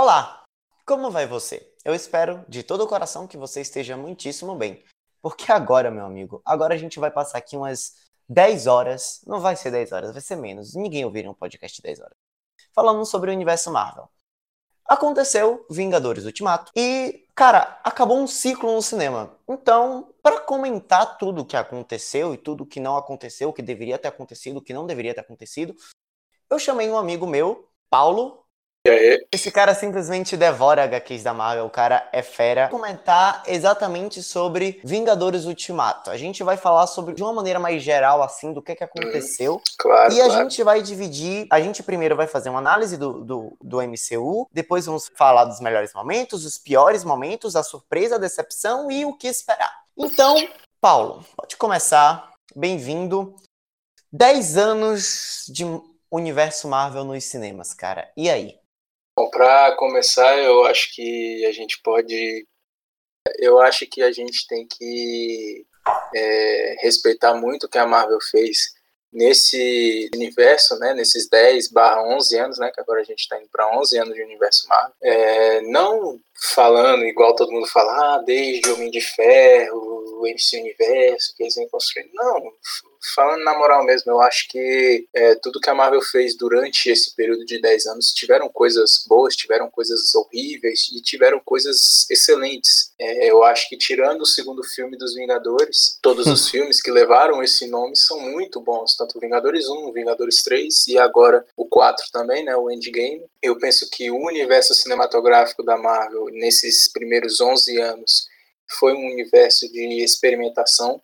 Olá! Como vai você? Eu espero de todo o coração que você esteja muitíssimo bem. Porque agora, meu amigo, agora a gente vai passar aqui umas 10 horas. Não vai ser 10 horas, vai ser menos. Ninguém ouviria um podcast de 10 horas. Falando sobre o universo Marvel. Aconteceu Vingadores Ultimato e, cara, acabou um ciclo no cinema. Então, para comentar tudo o que aconteceu e tudo o que não aconteceu, o que deveria ter acontecido, o que não deveria ter acontecido, eu chamei um amigo meu, Paulo, aí? Esse cara simplesmente devora HQs da Marvel, o cara é fera. Vou comentar exatamente sobre Vingadores Ultimato. A gente vai falar sobre, de uma maneira mais geral, assim, do que, que aconteceu. Hum, claro, e a claro. gente vai dividir. A gente primeiro vai fazer uma análise do, do, do MCU, depois vamos falar dos melhores momentos, os piores momentos, a surpresa, a decepção e o que esperar. Então, Paulo, pode começar. Bem-vindo. 10 anos de universo Marvel nos cinemas, cara. E aí? Bom, para começar, eu acho que a gente pode. Eu acho que a gente tem que é, respeitar muito o que a Marvel fez nesse universo, né, nesses 10 barra 11 anos, né, que agora a gente está indo para 11 anos de universo Marvel. É, não falando igual todo mundo fala, ah, desde Homem de Ferro, MC Universo, que eles vêm construindo. Não, falando na moral mesmo, eu acho que é, tudo que a Marvel fez durante esse período de 10 anos tiveram coisas boas, tiveram coisas horríveis e tiveram coisas excelentes. É, eu acho que tirando o segundo filme dos Vingadores, todos os filmes que levaram esse nome são muito bons, tanto Vingadores 1, Vingadores 3 e agora o 4 também, né, o Endgame. Eu penso que o universo cinematográfico da Marvel nesses primeiros 11 anos foi um universo de experimentação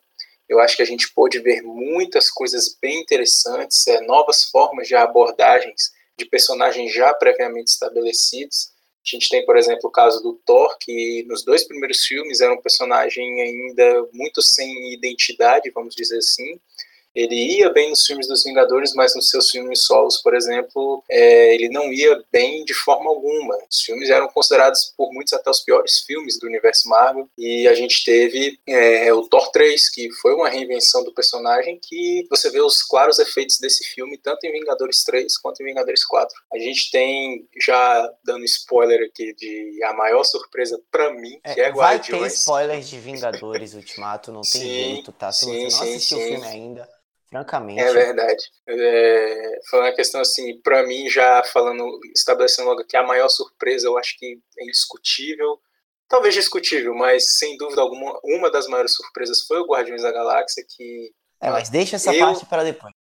eu acho que a gente pôde ver muitas coisas bem interessantes, é, novas formas de abordagens de personagens já previamente estabelecidos. A gente tem, por exemplo, o caso do Thor, que nos dois primeiros filmes era um personagem ainda muito sem identidade, vamos dizer assim, ele ia bem nos filmes dos Vingadores, mas nos seus filmes solos, por exemplo, é, ele não ia bem de forma alguma. Os filmes eram considerados por muitos até os piores filmes do universo Marvel. E a gente teve é, o Thor 3, que foi uma reinvenção do personagem, que você vê os claros efeitos desse filme, tanto em Vingadores 3 quanto em Vingadores 4. A gente tem, já dando spoiler aqui, de a maior surpresa para mim, que é, é Guardiões. Vai ter spoilers de Vingadores Ultimato, não tem sim, jeito, tá? Se sim, você não assistiu sim, o filme ainda francamente. É verdade. É, falando a questão assim, para mim, já falando, estabelecendo logo que a maior surpresa, eu acho que é indiscutível, talvez discutível, mas sem dúvida alguma, uma das maiores surpresas foi o Guardiões da Galáxia, que. É, mas deixa essa eu... parte para depois.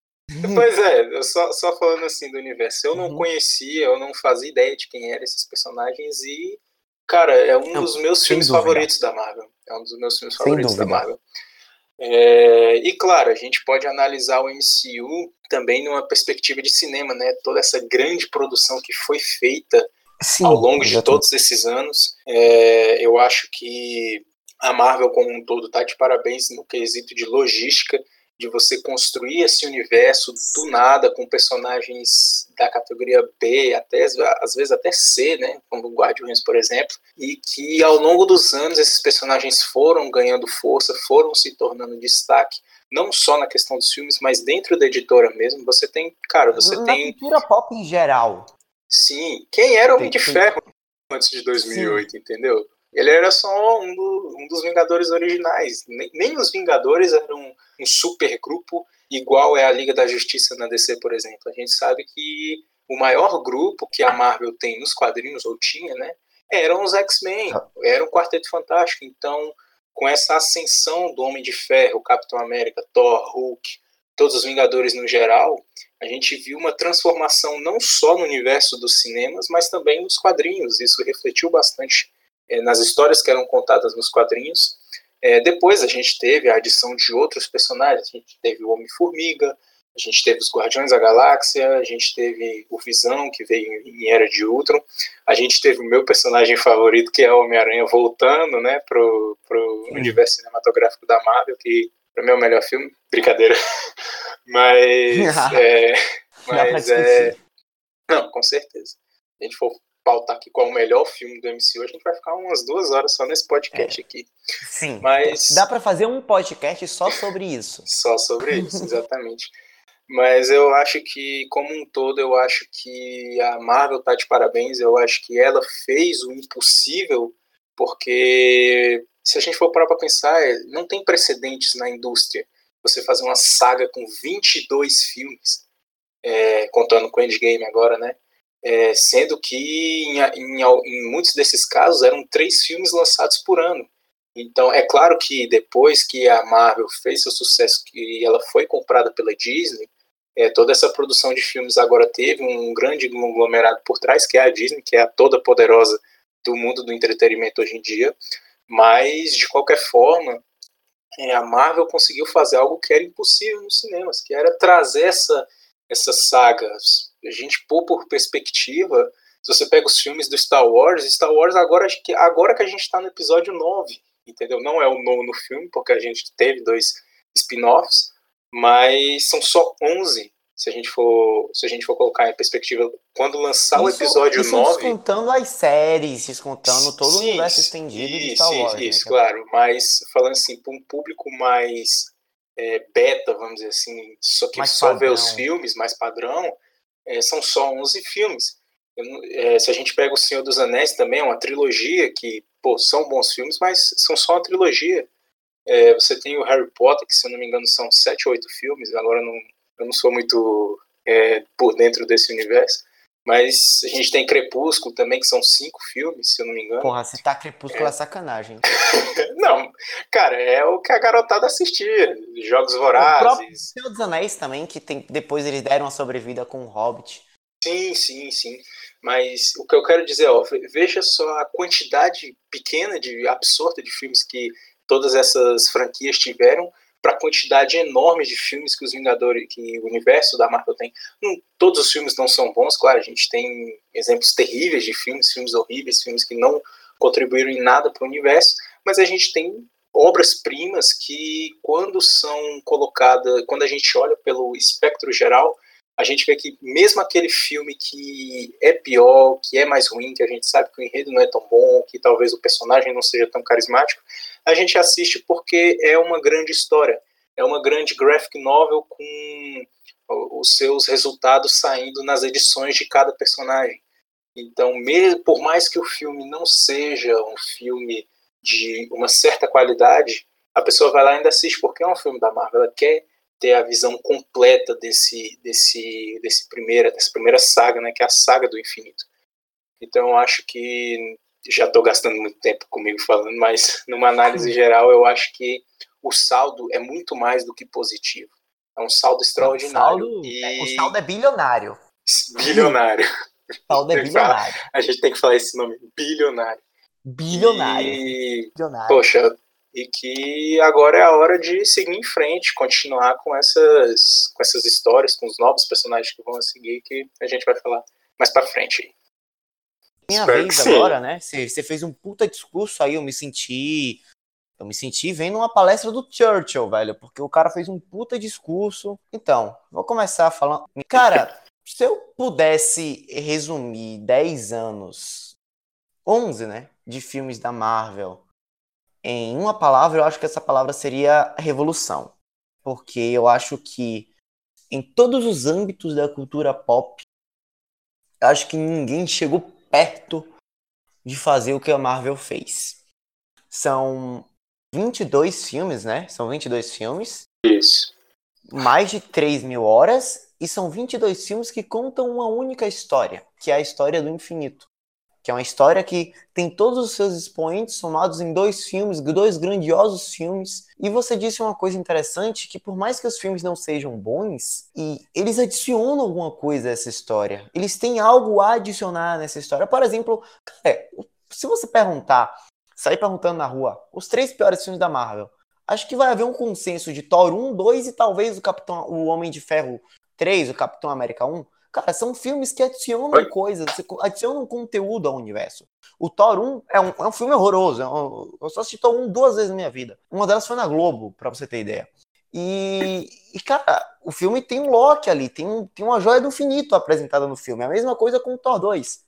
Pois é, só, só falando assim do universo, eu não uhum. conhecia, eu não fazia ideia de quem eram esses personagens e, cara, é um dos meus filmes dúvida. favoritos da Marvel. É um dos meus filmes favoritos da Marvel. É, e claro, a gente pode analisar o MCU também numa perspectiva de cinema, né? Toda essa grande produção que foi feita Sim, ao longo de todos esses anos. É, eu acho que a Marvel como um todo está de parabéns no quesito de logística de você construir esse universo do nada com personagens da categoria B, até às vezes até C, né, como o Guardiões, por exemplo, e que ao longo dos anos esses personagens foram ganhando força, foram se tornando destaque, não só na questão dos filmes, mas dentro da editora mesmo. Você tem, cara, você na tem cultura pop em geral. Sim, quem era o Homem de Ferro antes de 2008, Sim. entendeu? Ele era só um, do, um dos Vingadores originais. Nem, nem os Vingadores eram um, um super grupo igual é a Liga da Justiça na DC, por exemplo. A gente sabe que o maior grupo que a Marvel tem nos quadrinhos, ou tinha, né, eram os X-Men, era um Quarteto Fantástico. Então, com essa ascensão do Homem de Ferro, Capitão América, Thor, Hulk, todos os Vingadores no geral, a gente viu uma transformação não só no universo dos cinemas, mas também nos quadrinhos. Isso refletiu bastante nas histórias que eram contadas nos quadrinhos. É, depois a gente teve a adição de outros personagens, a gente teve o Homem-Formiga, a gente teve os Guardiões da Galáxia, a gente teve o Visão, que veio em Era de Ultron, a gente teve o meu personagem favorito, que é o Homem-Aranha, voltando né, pro, pro universo cinematográfico da Marvel, que para mim é o melhor filme, brincadeira, mas... é, mas é, não, com certeza. A gente for pautar aqui qual é o melhor filme do MCU, a gente vai ficar umas duas horas só nesse podcast é. aqui. Sim. Mas dá para fazer um podcast só sobre isso. só sobre isso, exatamente. Mas eu acho que, como um todo, eu acho que a Marvel tá de parabéns. Eu acho que ela fez o impossível, porque se a gente for parar para pensar, é, não tem precedentes na indústria. Você fazer uma saga com 22 filmes, é, contando com o Endgame agora, né? É, sendo que em, em, em muitos desses casos eram três filmes lançados por ano. Então, é claro que depois que a Marvel fez seu sucesso e ela foi comprada pela Disney, é, toda essa produção de filmes agora teve um grande conglomerado por trás, que é a Disney, que é a toda poderosa do mundo do entretenimento hoje em dia. Mas, de qualquer forma, é, a Marvel conseguiu fazer algo que era impossível nos cinemas, que era trazer essa, essas sagas. A gente pôr por perspectiva, se você pega os filmes do Star Wars, Star Wars agora, agora que a gente está no episódio 9, entendeu? Não é o nono filme, porque a gente teve dois spin-offs, mas são só 11 se a gente for se a gente for colocar em perspectiva quando lançar isso, o episódio isso 9 descontando as séries descontando todo sim, o universo estendido isso, de Star Wars isso, né? claro mas falando assim para um público mais é, beta vamos dizer assim só que mais só padrão. vê os filmes mais padrão é, são só 11 filmes. É, se a gente pega o Senhor dos Anéis também é uma trilogia que pô, são bons filmes mas são só uma trilogia. É, você tem o Harry Potter, que se eu não me engano são sete ou oito filmes, agora não, eu não sou muito é, por dentro desse universo. Mas a gente tem Crepúsculo também, que são cinco filmes, se eu não me engano. Porra, se tá Crepúsculo é, é sacanagem. não, cara, é o que a garotada assistia. Jogos Vorazes. O próprio Senhor dos Anéis também, que tem, depois eles deram a sobrevida com o Hobbit. Sim, sim, sim. Mas o que eu quero dizer, ó, veja só a quantidade pequena de absurda de filmes que todas essas franquias tiveram para a quantidade enorme de filmes que os Vingadores, que o universo da Marvel tem. Não, todos os filmes não são bons, claro, a gente tem exemplos terríveis de filmes, filmes horríveis, filmes que não contribuíram em nada para o universo, mas a gente tem obras-primas que, quando são colocadas, quando a gente olha pelo espectro geral, a gente vê que mesmo aquele filme que é pior, que é mais ruim, que a gente sabe que o enredo não é tão bom, que talvez o personagem não seja tão carismático, a gente assiste porque é uma grande história, é uma grande graphic novel com os seus resultados saindo nas edições de cada personagem. Então, por mais que o filme não seja um filme de uma certa qualidade, a pessoa vai lá e ainda assiste porque é um filme da Marvel, ela quer ter a visão completa desse desse desse primeira dessa primeira saga, né, que é a saga do infinito. Então eu acho que já estou gastando muito tempo comigo falando, mas numa análise geral eu acho que o saldo é muito mais do que positivo. É um saldo extraordinário. O saldo, e... o saldo é bilionário. Bilionário. O saldo é bilionário. A gente tem que falar esse nome, bilionário. Bilionário. E, bilionário. Poxa, e que agora é a hora de seguir em frente, continuar com essas, com essas histórias, com os novos personagens que vão seguir, que a gente vai falar mais pra frente. Minha Espero vez agora, né? Você fez um puta discurso aí, eu me senti. Eu me senti vendo uma palestra do Churchill, velho, porque o cara fez um puta discurso. Então, vou começar falando. Cara, se eu pudesse resumir 10 anos, 11, né, de filmes da Marvel em uma palavra, eu acho que essa palavra seria revolução. Porque eu acho que em todos os âmbitos da cultura pop, eu acho que ninguém chegou perto de fazer o que a Marvel fez. São 22 filmes, né? São 22 filmes. Isso. Mais de 3 mil horas. E são 22 filmes que contam uma única história, que é a história do infinito que é uma história que tem todos os seus expoentes somados em dois filmes, dois grandiosos filmes. E você disse uma coisa interessante, que por mais que os filmes não sejam bons, e eles adicionam alguma coisa a essa história. Eles têm algo a adicionar nessa história. Por exemplo, é, se você perguntar, sair perguntando na rua, os três piores filmes da Marvel, acho que vai haver um consenso de Thor 1, 2 e talvez o Capitão, o Homem de Ferro 3, o Capitão América 1. Cara, são filmes que adicionam Oi? coisas, adicionam conteúdo ao universo. O Thor 1 é um, é um filme horroroso. É eu só assisti Thor 1 duas vezes na minha vida. Uma delas foi na Globo, pra você ter ideia. E, e, cara, o filme tem um Loki ali, tem, um, tem uma joia do infinito apresentada no filme. É a mesma coisa com o Thor 2.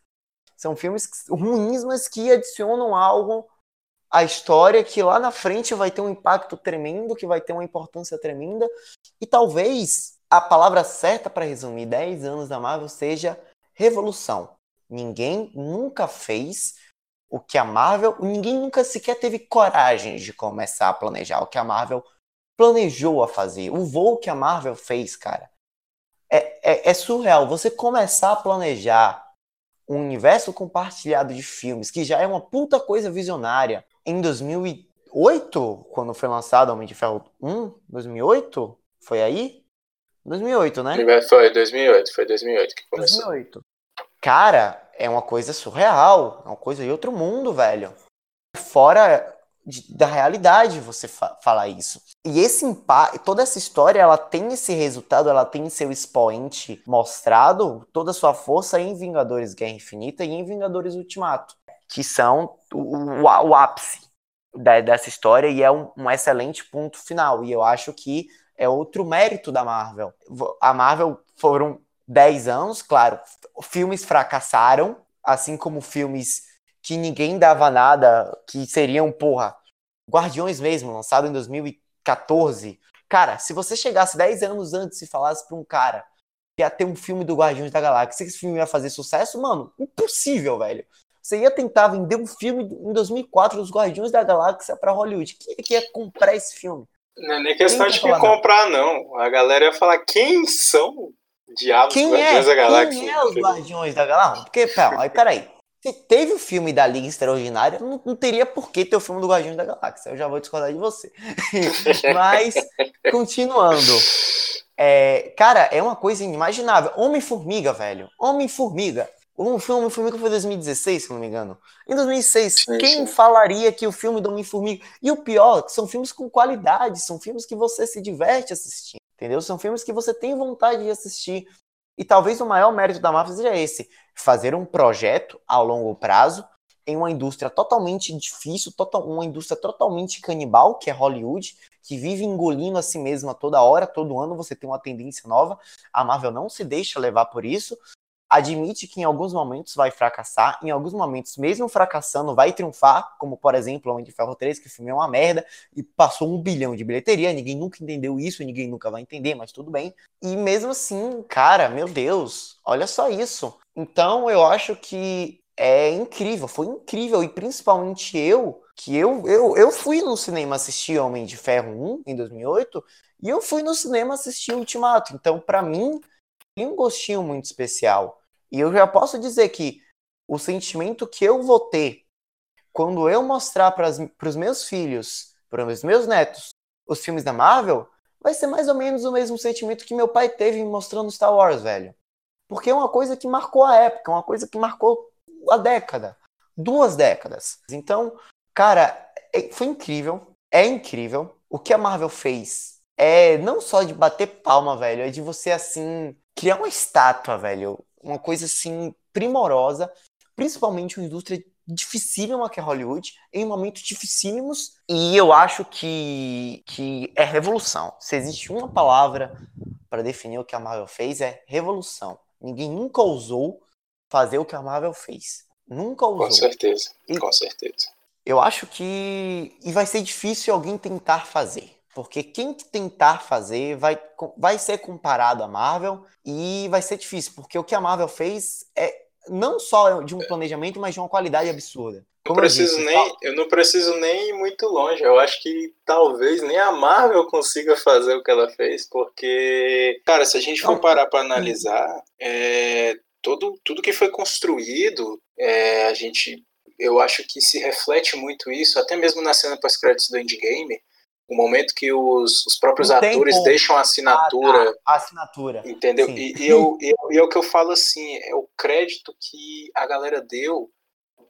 São filmes ruins, mas que adicionam algo à história que lá na frente vai ter um impacto tremendo, que vai ter uma importância tremenda. E talvez a palavra certa para resumir 10 anos da Marvel seja revolução. Ninguém nunca fez o que a Marvel, ninguém nunca sequer teve coragem de começar a planejar o que a Marvel planejou a fazer. O voo que a Marvel fez, cara, é, é, é surreal. Você começar a planejar um universo compartilhado de filmes, que já é uma puta coisa visionária, em 2008, quando foi lançado Homem de Ferro 1, 2008? Foi aí? 2008, né? Foi 2008, foi 2008 que começou. 2008. Cara, é uma coisa surreal, é uma coisa de outro mundo, velho. Fora de, da realidade você fa falar isso. E esse impacto, toda essa história, ela tem esse resultado, ela tem seu expoente mostrado, toda a sua força em Vingadores Guerra Infinita e em Vingadores Ultimato, que são o, o, o ápice da, dessa história e é um, um excelente ponto final. E eu acho que é outro mérito da Marvel. A Marvel foram 10 anos, claro, filmes fracassaram, assim como filmes que ninguém dava nada, que seriam, porra, Guardiões mesmo, lançado em 2014. Cara, se você chegasse 10 anos antes e falasse pra um cara que ia ter um filme do Guardiões da Galáxia, que esse filme ia fazer sucesso, mano, impossível, velho. Você ia tentar vender um filme em 2004 dos Guardiões da Galáxia para Hollywood. Quem é que ia comprar esse filme? Não é nem questão de comprar, não. A galera ia falar quem são diabos quem Guardiões é? da Galáxia. Quem é os Guardiões da Galáxia? Porque, pera, aí, peraí. Se teve o filme da Liga Extraordinária, não, não, teria por que ter o filme do Guardiões da Galáxia. Eu já vou discordar de você. Mas, continuando. É, cara, é uma coisa inimaginável. Homem-Formiga, velho. Homem-Formiga. O filme Homem-Formiga foi em 2016, se não me engano. Em 2006, sim, quem sim. falaria que o filme do Homem-Formiga. E o pior, que são filmes com qualidade, são filmes que você se diverte assistindo. Entendeu? São filmes que você tem vontade de assistir. E talvez o maior mérito da Marvel seja esse: fazer um projeto a longo prazo em uma indústria totalmente difícil, total, uma indústria totalmente canibal, que é Hollywood, que vive engolindo a si mesma toda hora, todo ano você tem uma tendência nova. A Marvel não se deixa levar por isso, admite que em alguns momentos vai fracassar, em alguns momentos, mesmo fracassando, vai triunfar, como por exemplo Homem de Ferro 3, que o filme é uma merda e passou um bilhão de bilheteria, ninguém nunca entendeu isso, ninguém nunca vai entender, mas tudo bem. E mesmo assim, cara, meu Deus, olha só isso. Então eu acho que é incrível, foi incrível, e principalmente eu, que eu, eu, eu fui no cinema assistir Homem de Ferro 1 em 2008, e eu fui no cinema assistir Ultimato, então para mim tem um gostinho muito especial. E eu já posso dizer que o sentimento que eu vou ter quando eu mostrar para os meus filhos, para os meus netos, os filmes da Marvel, vai ser mais ou menos o mesmo sentimento que meu pai teve mostrando Star Wars, velho. Porque é uma coisa que marcou a época, uma coisa que marcou a década, duas décadas. Então, cara, é, foi incrível, é incrível. O que a Marvel fez é não só de bater palma, velho, é de você assim criar uma estátua, velho. Uma coisa assim primorosa, principalmente uma indústria dificílima que é Hollywood, em momentos dificílimos. E eu acho que, que é revolução. Se existe uma palavra para definir o que a Marvel fez, é revolução. Ninguém nunca ousou fazer o que a Marvel fez. Nunca ousou. Com certeza, e com certeza. Eu acho que. E vai ser difícil alguém tentar fazer. Porque quem tentar fazer vai, vai ser comparado à Marvel e vai ser difícil, porque o que a Marvel fez é não só de um planejamento, mas de uma qualidade absurda. Como preciso eu, disse, nem, eu não preciso nem ir muito longe. Eu acho que talvez nem a Marvel consiga fazer o que ela fez, porque, cara, se a gente for parar para analisar, é, todo, tudo que foi construído, é, a gente, eu acho que se reflete muito isso, até mesmo na cena pós-créditos do Endgame, o momento que os, os próprios Não atores deixam a assinatura. Ah, tá. a assinatura. Entendeu? E, e, eu, eu, e é o que eu falo assim, é o crédito que a galera deu.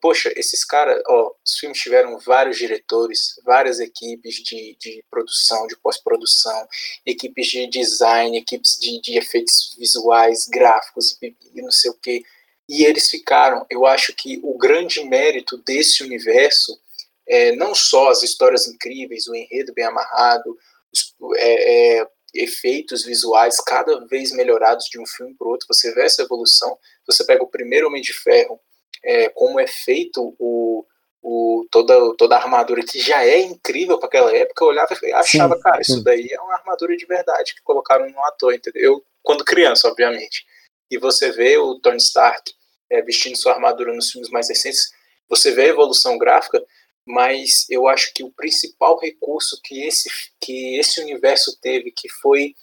Poxa, esses caras, ó, os filmes tiveram vários diretores, várias equipes de, de produção, de pós-produção, equipes de design, equipes de, de efeitos visuais, gráficos e, e não sei o quê. E eles ficaram, eu acho que o grande mérito desse universo é, não só as histórias incríveis, o enredo bem amarrado, os é, é, efeitos visuais cada vez melhorados de um filme para o outro, você vê essa evolução. Você pega o primeiro Homem de Ferro, é, como é feito o, o toda, toda a armadura que já é incrível para aquela época, eu olhava e achava, sim, cara, sim. isso daí é uma armadura de verdade que colocaram no ator, entendeu? Eu, quando criança, obviamente. E você vê o Tony Stark é, vestindo sua armadura nos filmes mais recentes, você vê a evolução gráfica, mas eu acho que o principal recurso que esse, que esse universo teve, que foi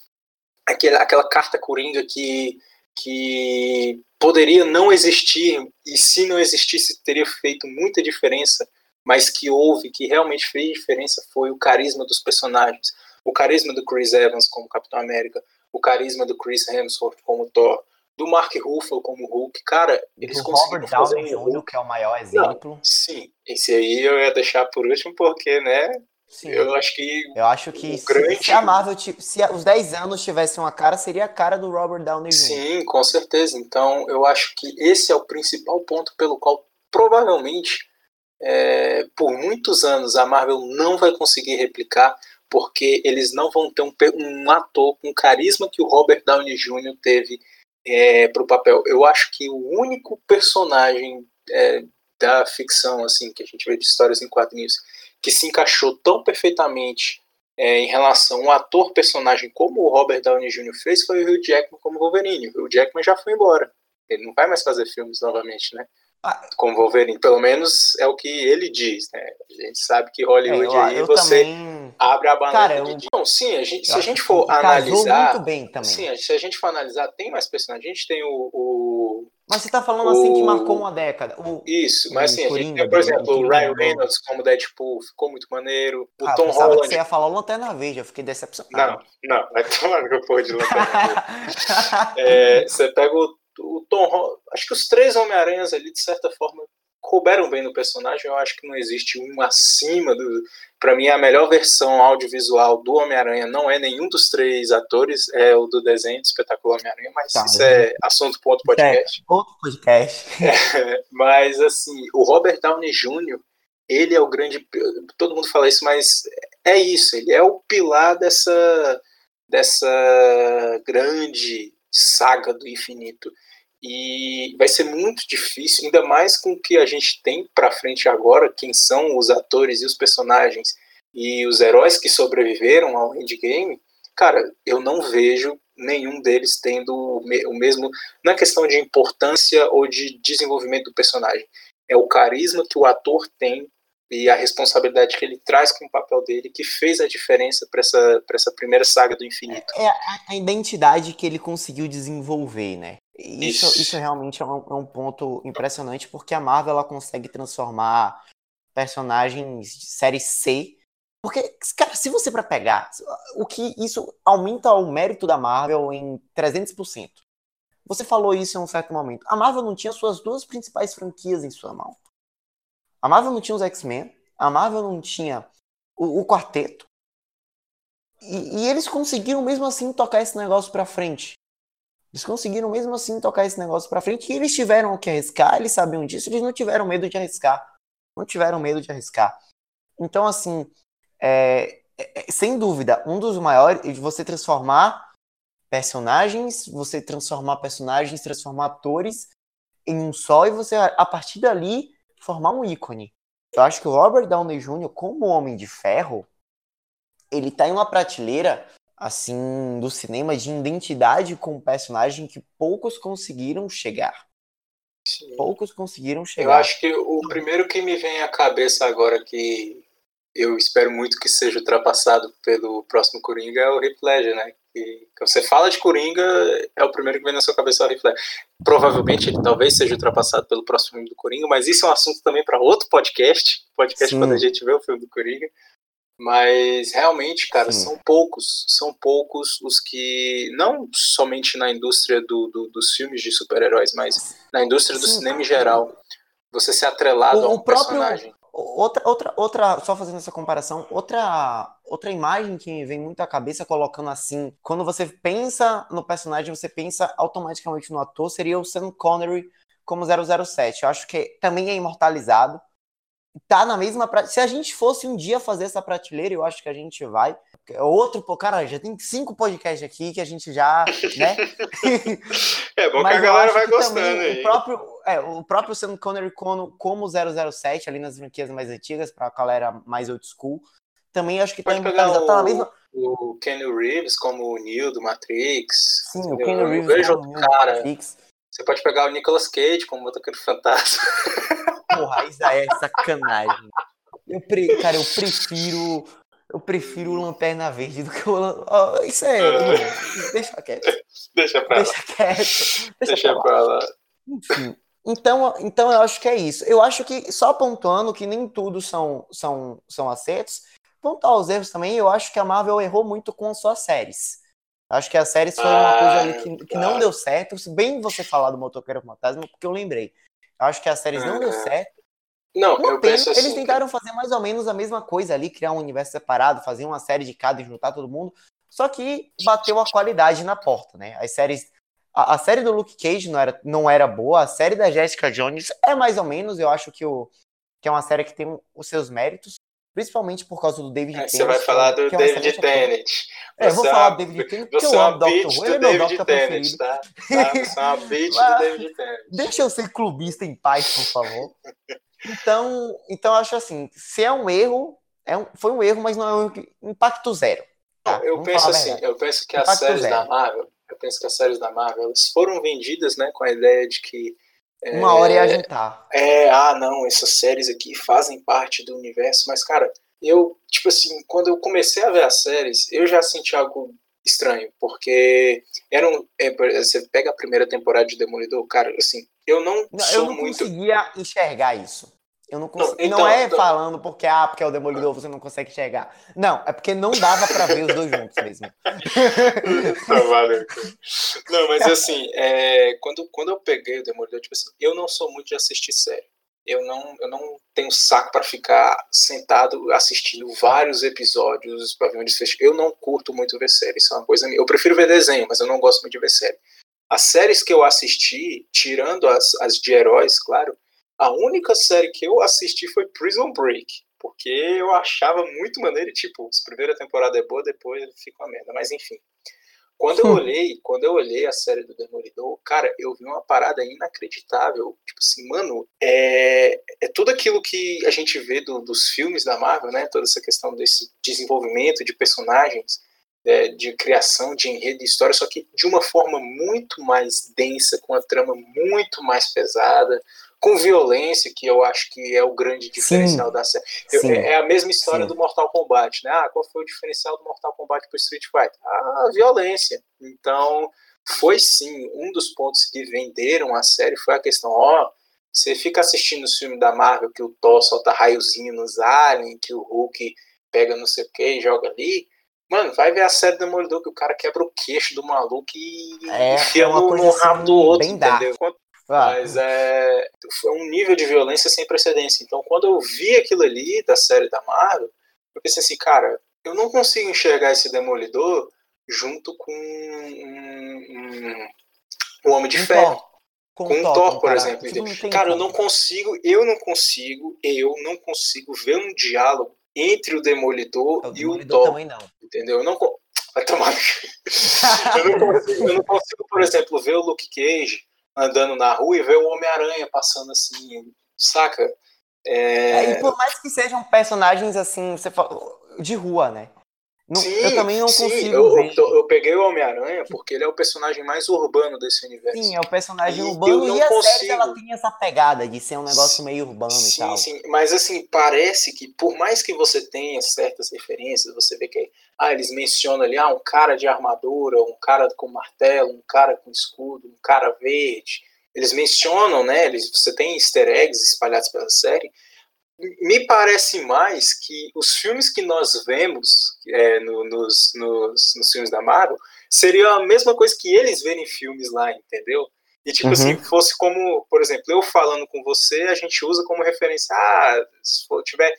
aquela, aquela carta coringa que, que poderia não existir, e se não existisse teria feito muita diferença, mas que houve, que realmente fez diferença, foi o carisma dos personagens. O carisma do Chris Evans como Capitão América, o carisma do Chris Hemsworth como Thor, do Mark Ruffalo como Hulk, cara, eles do conseguiram Robert fazer Downey um Jr., que é o maior exemplo. Não, sim, esse aí eu ia deixar por último porque, né, Sim. Eu acho que. Eu acho que se, grande... se, a Marvel, se os 10 anos tivessem uma cara, seria a cara do Robert Downey Jr. Sim, com certeza. Então, eu acho que esse é o principal ponto pelo qual provavelmente, é, por muitos anos, a Marvel não vai conseguir replicar, porque eles não vão ter um, um ator com carisma que o Robert Downey Jr. teve é, para o papel. Eu acho que o único personagem é, da ficção, assim, que a gente vê de histórias em quadrinhos, que se encaixou tão perfeitamente é, em relação a um ator-personagem como o Robert Downey Jr. fez foi o Hugh Jackman como Wolverine. O Hugh Jackman já foi embora. Ele não vai mais fazer filmes novamente, né? Como Wolverine. Pelo menos é o que ele diz, né? A gente sabe que Hollywood é, eu, aí eu você também... abre a banana Cara, eu... de... Não, sim, a gente, se a gente for analisar... muito bem também. Sim, se a gente for analisar, tem mais personagens. A gente tem o, o mas você tá falando o... assim que marcou uma década. O... Isso, mas assim, Coringa, por exemplo, o Ryan Reynolds como Deadpool ficou muito maneiro. O ah, Tom Holland. Que você ia falar Lanterna Verde, eu fiquei decepcionado. Não, não, vai tomar que eu pôr de Lanterna Verde. é, você pega o, o Tom. Acho que os três Homem-Aranhas ali, de certa forma, couberam bem no personagem. Eu acho que não existe um acima do. Para mim, a melhor versão audiovisual do Homem-Aranha não é nenhum dos três atores, é o do desenho do espetáculo Homem-Aranha, mas tá, isso é assunto para outro podcast. É, outro podcast. É, mas, assim, o Robert Downey Jr., ele é o grande. Todo mundo fala isso, mas é isso, ele é o pilar dessa, dessa grande saga do infinito. E vai ser muito difícil, ainda mais com o que a gente tem para frente agora, quem são os atores e os personagens e os heróis que sobreviveram ao endgame. Cara, eu não vejo nenhum deles tendo o mesmo, não é questão de importância ou de desenvolvimento do personagem, é o carisma que o ator tem e a responsabilidade que ele traz com o papel dele que fez a diferença para essa, essa primeira saga do infinito. É a, a, identidade que ele conseguiu desenvolver, né? Isso, isso. isso realmente é um, é um, ponto impressionante, porque a Marvel ela consegue transformar personagens de série C. Porque, cara, se você para pegar, o que isso aumenta o mérito da Marvel em 300%. Você falou isso em um certo momento. A Marvel não tinha suas duas principais franquias em sua mão. A Marvel não tinha os X-Men, a Marvel não tinha o, o quarteto. E, e, eles conseguiram mesmo assim tocar esse negócio pra frente. Eles conseguiram mesmo assim tocar esse negócio pra frente e eles tiveram que arriscar, eles sabiam disso, eles não tiveram medo de arriscar. Não tiveram medo de arriscar. Então, assim, é, é, sem dúvida, um dos maiores, de você transformar personagens, você transformar personagens, transformar atores em um só e você, a partir dali, formar um ícone. Eu acho que o Robert Downey Jr., como Homem de Ferro, ele tá em uma prateleira, assim, do cinema de identidade com o personagem que poucos conseguiram chegar. Sim. Poucos conseguiram chegar. Eu acho que o primeiro que me vem à cabeça agora que eu espero muito que seja ultrapassado pelo próximo Coringa é o Heath Ledger, né? Que você fala de Coringa, é o primeiro que vem na sua cabeça o Ledger. Provavelmente ele talvez seja ultrapassado pelo próximo filme do Coringa, mas isso é um assunto também para outro podcast, podcast Sim. quando a gente vê o filme do Coringa. Mas realmente, cara, Sim. são poucos, são poucos os que, não somente na indústria do, do dos filmes de super-heróis, mas na indústria do Sim. cinema em geral, você ser atrelado o, a um próprio, personagem. Outra, outra, outra, só fazendo essa comparação, outra, outra imagem que vem muito à cabeça colocando assim, quando você pensa no personagem, você pensa automaticamente no ator, seria o Sam Connery como 007. Eu acho que também é imortalizado. tá na mesma. Se a gente fosse um dia fazer essa prateleira, eu acho que a gente vai. Outro, cara, já tem cinco podcasts aqui que a gente já, né? é bom Mas que a galera vai gostando aí. O próprio, é, o próprio Sam Connery como, como 007 ali nas franquias mais antigas, pra galera mais old school, também acho que Pode tá, pegar tá, tá na mesma... o Kenny Reeves como o Neo do Matrix. Sim, o Kenny Reeves vejo outro cara. Matrix. Você pode pegar o Nicolas Cage como motoqueiro fantasma. Porra, isso é sacanagem. Eu pre... Cara, eu prefiro. Eu prefiro o Lanterna Verde do que o. Oh, isso é. é. Deixa quieto. Deixa pra Deixa lá. quieto. Deixa, Deixa pra, lá. lá. Enfim. Então, então eu acho que é isso. Eu acho que, só pontuando que nem tudo são, são, são acertos, pontuar os erros também, eu acho que a Marvel errou muito com suas séries. Acho que as séries foi uma coisa ali que, que não deu certo. Bem você falar do Motoqueiro Fantasma, porque eu lembrei. Eu acho que as séries não deu é. certo. Não, eu penso Eles assim, tentaram fazer mais ou menos a mesma coisa ali, criar um universo separado, fazer uma série de cada e juntar todo mundo. Só que bateu a qualidade na porta, né? As séries. A, a, série do Luke Cage não era, não era boa, a série da Jessica Jones é mais ou menos. Eu acho que, o, que é uma série que tem os seus méritos, principalmente por causa do David Tennant. Você vai falar do é David Tennant. É, eu vou falar do David Tennant porque eu amo Doctor Who, ele é meu Doctor preferido. Tá? Tá? Você é uma bitch do David Tennant. Deixa eu ser clubista em paz, por favor. Então, então acho assim, se é um erro, é um, foi um erro, mas não é um impacto zero. Tá? eu Vamos penso assim, eu penso que impacto as séries zero. da Marvel, eu penso que as séries da Marvel, elas foram vendidas, né, com a ideia de que é, uma hora ia juntar. É, ah, não, essas séries aqui fazem parte do universo, mas cara, eu, tipo assim, quando eu comecei a ver as séries, eu já senti algo estranho, porque era um, é, você pega a primeira temporada de Demolidor, cara, assim, eu não, não sou eu não muito... conseguia enxergar isso. Eu não consigo. Não, então, não é então... falando porque ah, porque é o Demolidor você não consegue enxergar. Não, é porque não dava para ver os dois juntos mesmo. Valeu. Não, mas assim, é, quando, quando eu peguei o Demolidor, tipo assim, eu não sou muito de assistir série. Eu não, eu não tenho saco para ficar sentado assistindo vários episódios para ver um desfecho. Eu não curto muito ver série. Isso é uma coisa. Eu prefiro ver desenho, mas eu não gosto muito de ver série. As séries que eu assisti, tirando as, as de heróis, claro, a única série que eu assisti foi Prison Break, porque eu achava muito maneiro e, tipo, a primeira temporada é boa, depois fica uma merda, mas enfim. Quando eu olhei, quando eu olhei a série do Demolidor, cara, eu vi uma parada inacreditável. Tipo assim, mano, é, é tudo aquilo que a gente vê do, dos filmes da Marvel, né? Toda essa questão desse desenvolvimento de personagens, é, de criação de enredo e história, só que de uma forma muito mais densa, com a trama muito mais pesada, com violência, que eu acho que é o grande diferencial sim, da série. Eu, é a mesma história sim. do Mortal Kombat, né? Ah, qual foi o diferencial do Mortal Kombat para Street Fighter? A violência. Então, foi sim, um dos pontos que venderam a série foi a questão, ó, você fica assistindo os filmes da Marvel que o Thor solta raiozinho nos aliens, que o Hulk pega não sei o que e joga ali, Mano, vai ver a série do Demolidor que o cara quebra o queixo do maluco e é, enfia é no, no rabo assim, do outro, entendeu? Dá. Ah. Mas é, foi um nível de violência sem precedência. Então, quando eu vi aquilo ali da série da Marvel, eu pensei assim, cara, eu não consigo enxergar esse Demolidor junto com um, um, um Homem de um Ferro. Com, com um Thor, Thor por cara, exemplo. Cara, eu não consigo, eu não consigo, eu não consigo ver um diálogo entre o Demolidor, o e Demolidor o Thor. Também não. Entendeu? Eu não, vai tomar. eu, não consigo, eu não consigo, por exemplo, ver o Luke Cage andando na rua e ver o Homem-Aranha passando assim, saca? É... É, e por mais que sejam personagens assim, você fala, de rua, né? Não, sim, eu também não sim. consigo eu, ver. Eu, eu peguei o Homem-Aranha porque ele é o personagem mais urbano desse universo. Sim, é o personagem e urbano e a consigo... série ela tem essa pegada de ser um negócio sim, meio urbano sim, e tal. Sim, mas assim, parece que por mais que você tenha certas referências, você vê que ah, eles mencionam ali, ah, um cara de armadura, um cara com martelo, um cara com escudo, um cara verde. Eles mencionam, né, eles, você tem easter eggs espalhados pela série, me parece mais que os filmes que nós vemos é, no, nos, nos, nos, filmes da Marvel seria a mesma coisa que eles verem filmes lá, entendeu? E tipo assim, uhum. assim, fosse como, por exemplo, eu falando com você, a gente usa como referência, ah, se for, tiver,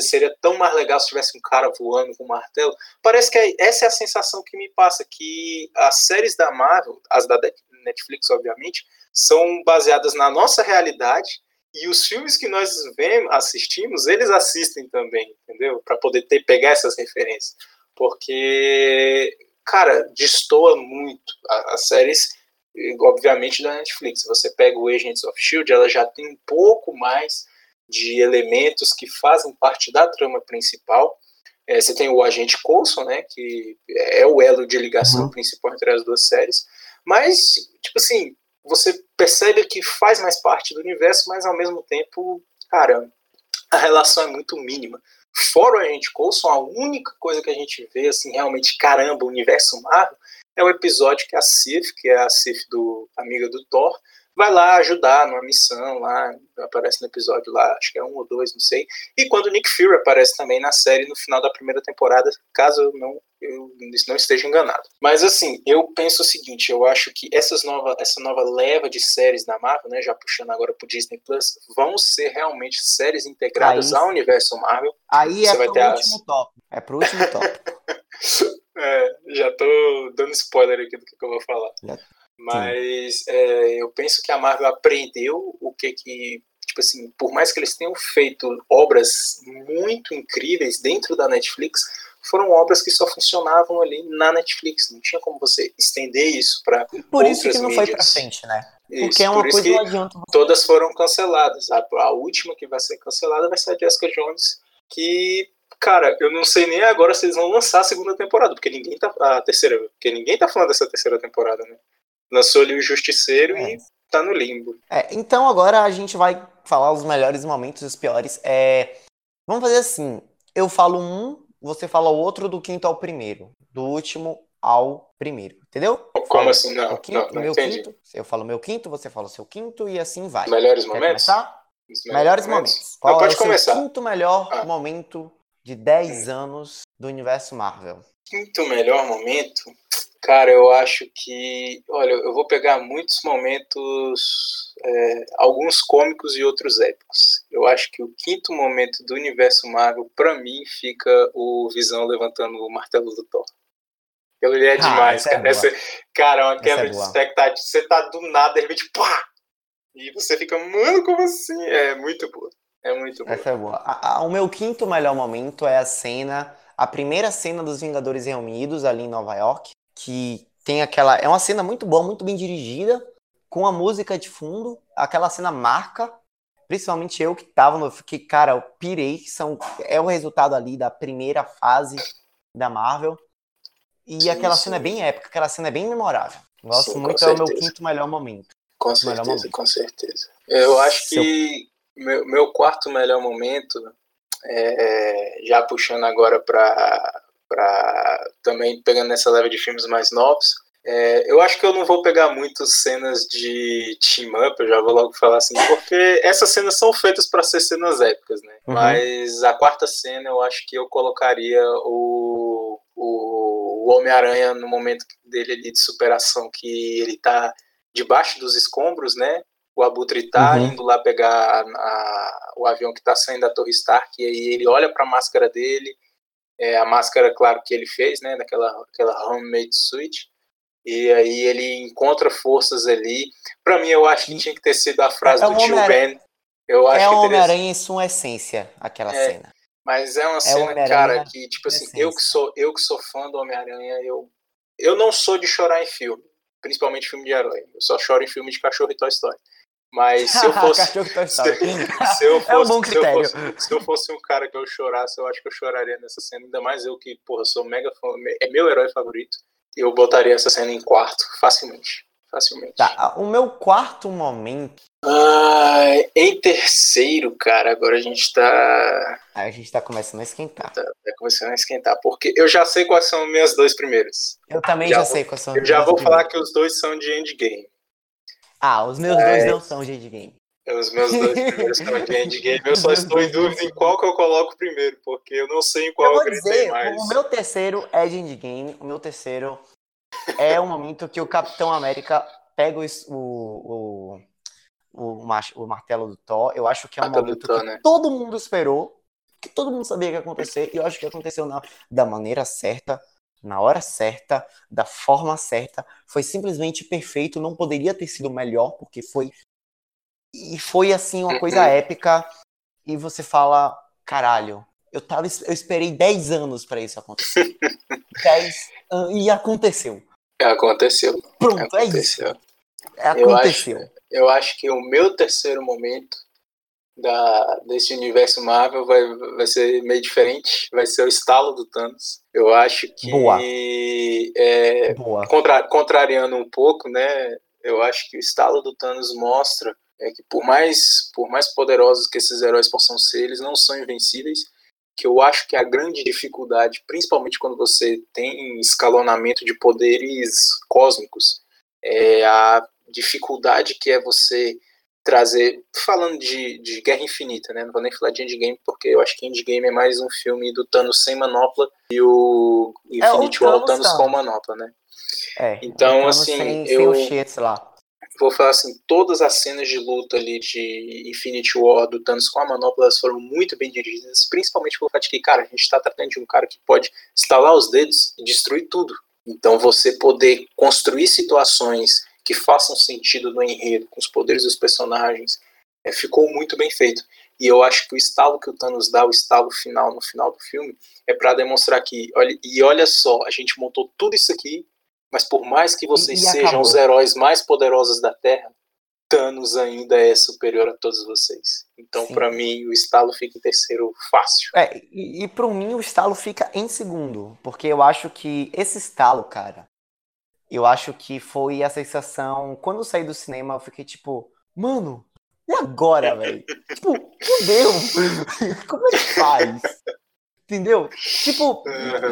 seria tão mais legal se tivesse um cara voando com um martelo. Parece que é, essa é a sensação que me passa, que as séries da Marvel, as da Netflix, obviamente, são baseadas na nossa realidade e os filmes que nós vemos, assistimos, eles assistem também, entendeu? Para poder ter, pegar essas referências. Porque, cara, destoa muito. As séries, obviamente, da Netflix. Você pega o Agents of Shield, ela já tem um pouco mais de elementos que fazem parte da trama principal. É, você tem o agente Coulson, né, que é o elo de ligação uhum. principal entre as duas séries. Mas, tipo assim, você percebe que faz mais parte do universo, mas ao mesmo tempo, cara, a relação é muito mínima. Fora o Agente Coulson, a única coisa que a gente vê, assim, realmente, caramba, o universo Marvel, é o episódio que a Sif, que é a Sif do amiga do Thor, vai lá ajudar numa missão lá, aparece no episódio lá, acho que é um ou dois, não sei. E quando o Nick Fury aparece também na série no final da primeira temporada, caso eu não eu não esteja enganado. Mas assim, eu penso o seguinte, eu acho que essas nova, essa nova leva de séries da Marvel, né, já puxando agora pro Disney Plus, vão ser realmente séries integradas aí, ao universo Marvel. Aí Você é pro último as... tópico. É pro último tópico. é, já tô dando spoiler aqui do que, que eu vou falar. Já mas é, eu penso que a Marvel aprendeu o que que tipo assim, por mais que eles tenham feito obras muito incríveis dentro da Netflix, foram obras que só funcionavam ali na Netflix. Não tinha como você estender isso para Por isso que não mídias. foi para frente, né? Porque isso, é uma coisa que não adianta. Todas foram canceladas. A, a, última que vai ser cancelada vai ser a Jessica Jones, que cara, eu não sei nem agora se eles vão lançar a segunda temporada, porque ninguém tá a terceira, porque ninguém tá falando dessa terceira temporada, né? Lançou ali o Justiceiro é. e tá no limbo. É, então agora a gente vai falar os melhores momentos e os piores. É, vamos fazer assim: eu falo um, você fala o outro do quinto ao primeiro. Do último ao primeiro. Entendeu? Como assim? Não, quinto, não, não meu entendi. Quinto, eu falo meu quinto, você fala o seu quinto e assim vai. Melhores Quer momentos? Começar? Melhores, momentos. momentos. Qual não, pode é o começar. quinto melhor ah. momento de 10 hum. anos do universo Marvel? Quinto melhor momento? Cara, eu acho que, olha, eu vou pegar muitos momentos, é, alguns cômicos e outros épicos. Eu acho que o quinto momento do universo Marvel, para mim, fica o Visão levantando o martelo do Thor. Aquilo ali é ah, demais, cara. É Essa, cara, é uma quebra é de expectativa. Você tá do nada, de repente, pá! E você fica, mano, como assim? É muito boa. É muito boa. Essa é boa. A, a, o meu quinto melhor momento é a cena, a primeira cena dos Vingadores reunidos ali em Nova York que tem aquela. É uma cena muito boa, muito bem dirigida, com a música de fundo. Aquela cena marca, principalmente eu que tava no. Que, cara, eu pirei, que são, é o resultado ali da primeira fase da Marvel. E sim, aquela sim. cena é bem épica, aquela cena é bem memorável. Gosto sim, muito, é o meu quinto melhor momento. Com certeza, momento. com certeza. Eu acho que meu, meu quarto melhor momento, é, já puxando agora para para também pegando nessa leva de filmes mais novos. É, eu acho que eu não vou pegar muito cenas de team up, eu já vou logo falar assim, porque essas cenas são feitas para ser cenas épicas, né? Uhum. Mas a quarta cena eu acho que eu colocaria o, o, o Homem-Aranha no momento dele ali de superação, que ele tá debaixo dos escombros, né? O Abutre tá uhum. indo lá pegar a, a, o avião que tá saindo da Torre Stark, e aí ele olha para a máscara dele é, a máscara, claro, que ele fez, né, daquela aquela homemade suit, e aí ele encontra forças ali. Para mim, eu acho que tinha que ter sido a frase é do tio Ben. Eu acho é o Homem-Aranha em sua essência, aquela é, cena. Mas é uma é cena, cara, que, tipo assim, eu que, sou, eu que sou fã do Homem-Aranha, eu, eu não sou de chorar em filme, principalmente filme de herói. Eu só choro em filme de cachorro e Toy Story. Mas se eu fosse. se, se, eu fosse é um bom critério. Se eu, fosse, se eu fosse um cara que eu chorasse, eu acho que eu choraria nessa cena. Ainda mais eu que, porra, sou mega fã. É meu herói favorito. Eu botaria essa cena em quarto, facilmente. Facilmente. Tá, o meu quarto momento. Ah, em terceiro, cara, agora a gente tá. a gente tá começando a esquentar. Tá, tá, começando a esquentar, porque eu já sei quais são minhas dois primeiros. Eu também já, já sei quais são Eu já vou falar que os dois são de endgame. Ah, os meus é... dois não são de endgame. Os meus dois primeiros são de endgame. Eu só estou em dúvida em qual que eu coloco primeiro, porque eu não sei em qual eu, eu dizer, mais. O meu terceiro é de endgame. O meu terceiro é o momento que o Capitão América pega o, o, o, o martelo do Thor. Eu acho que é um martelo momento Thor, que né? todo mundo esperou, que todo mundo sabia que ia acontecer, e eu acho que aconteceu na, da maneira certa na hora certa, da forma certa, foi simplesmente perfeito, não poderia ter sido melhor, porque foi E foi assim uma coisa uhum. épica. E você fala, caralho, eu, tava, eu esperei 10 anos para isso acontecer. 10 e aconteceu. Aconteceu. Pronto, aconteceu. é isso. Aconteceu. Eu acho, eu acho que o meu terceiro momento da, desse universo Marvel vai, vai ser meio diferente. Vai ser o estalo do Thanos. Eu acho que. Boa. É, Boa. Contra, contrariando um pouco, né? Eu acho que o estalo do Thanos mostra é que por mais, por mais poderosos que esses heróis possam ser, eles não são invencíveis. Que eu acho que a grande dificuldade, principalmente quando você tem escalonamento de poderes cósmicos, é a dificuldade que é você trazer, falando de, de Guerra Infinita, né? Não vou nem falar de Endgame, porque eu acho que Endgame é mais um filme do Thanos sem manopla e o Infinity é, o War, Thanos, Thanos com manopla, né? É, então, assim, sem, eu sem lá. vou falar assim, todas as cenas de luta ali de Infinity War do Thanos com a manopla elas foram muito bem dirigidas, principalmente pelo fato de que, cara, a gente está tratando de um cara que pode estalar os dedos e destruir tudo. Então, você poder construir situações que façam sentido no enredo, com os poderes dos personagens, é, ficou muito bem feito. E eu acho que o estalo que o Thanos dá, o estalo final no final do filme, é para demonstrar que, olha, e olha só, a gente montou tudo isso aqui, mas por mais que vocês e, e sejam acabou. os heróis mais poderosos da Terra, Thanos ainda é superior a todos vocês. Então, para mim, o estalo fica em terceiro fácil. É, e, e para mim, o estalo fica em segundo, porque eu acho que esse estalo, cara, eu acho que foi a sensação. Quando eu saí do cinema, eu fiquei tipo, mano, e agora, velho? tipo, fudeu! Como é que faz? Entendeu? Tipo,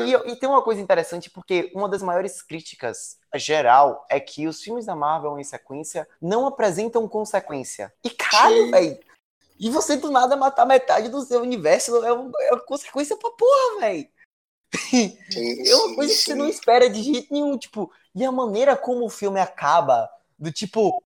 e, e, tem uma coisa interessante, porque uma das maiores críticas geral é que os filmes da Marvel em sequência não apresentam consequência. E caralho, velho! E você do nada matar metade do seu universo é uma, é uma consequência pra porra, velho! é uma coisa que você não espera de jeito nenhum, tipo, e a maneira como o filme acaba, do tipo,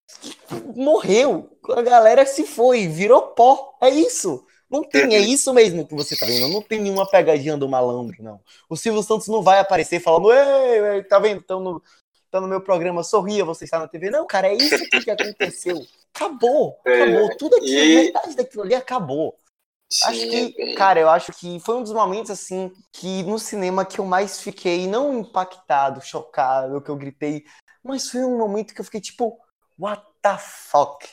morreu, a galera se foi, virou pó, é isso. Não tem, é isso mesmo que você tá vendo. Não tem nenhuma pegadinha do malandro, não. O Silvio Santos não vai aparecer falando, ei, tá vendo? Tão no, tá no meu programa, sorria, você está na TV. Não, cara, é isso que aconteceu. Acabou, acabou. É, Tudo aquilo, e... metade daquilo ali acabou. Sim, acho que, é cara, eu acho que foi um dos momentos, assim, que no cinema que eu mais fiquei, não impactado, chocado, que eu gritei, mas foi um momento que eu fiquei tipo, what the fuck?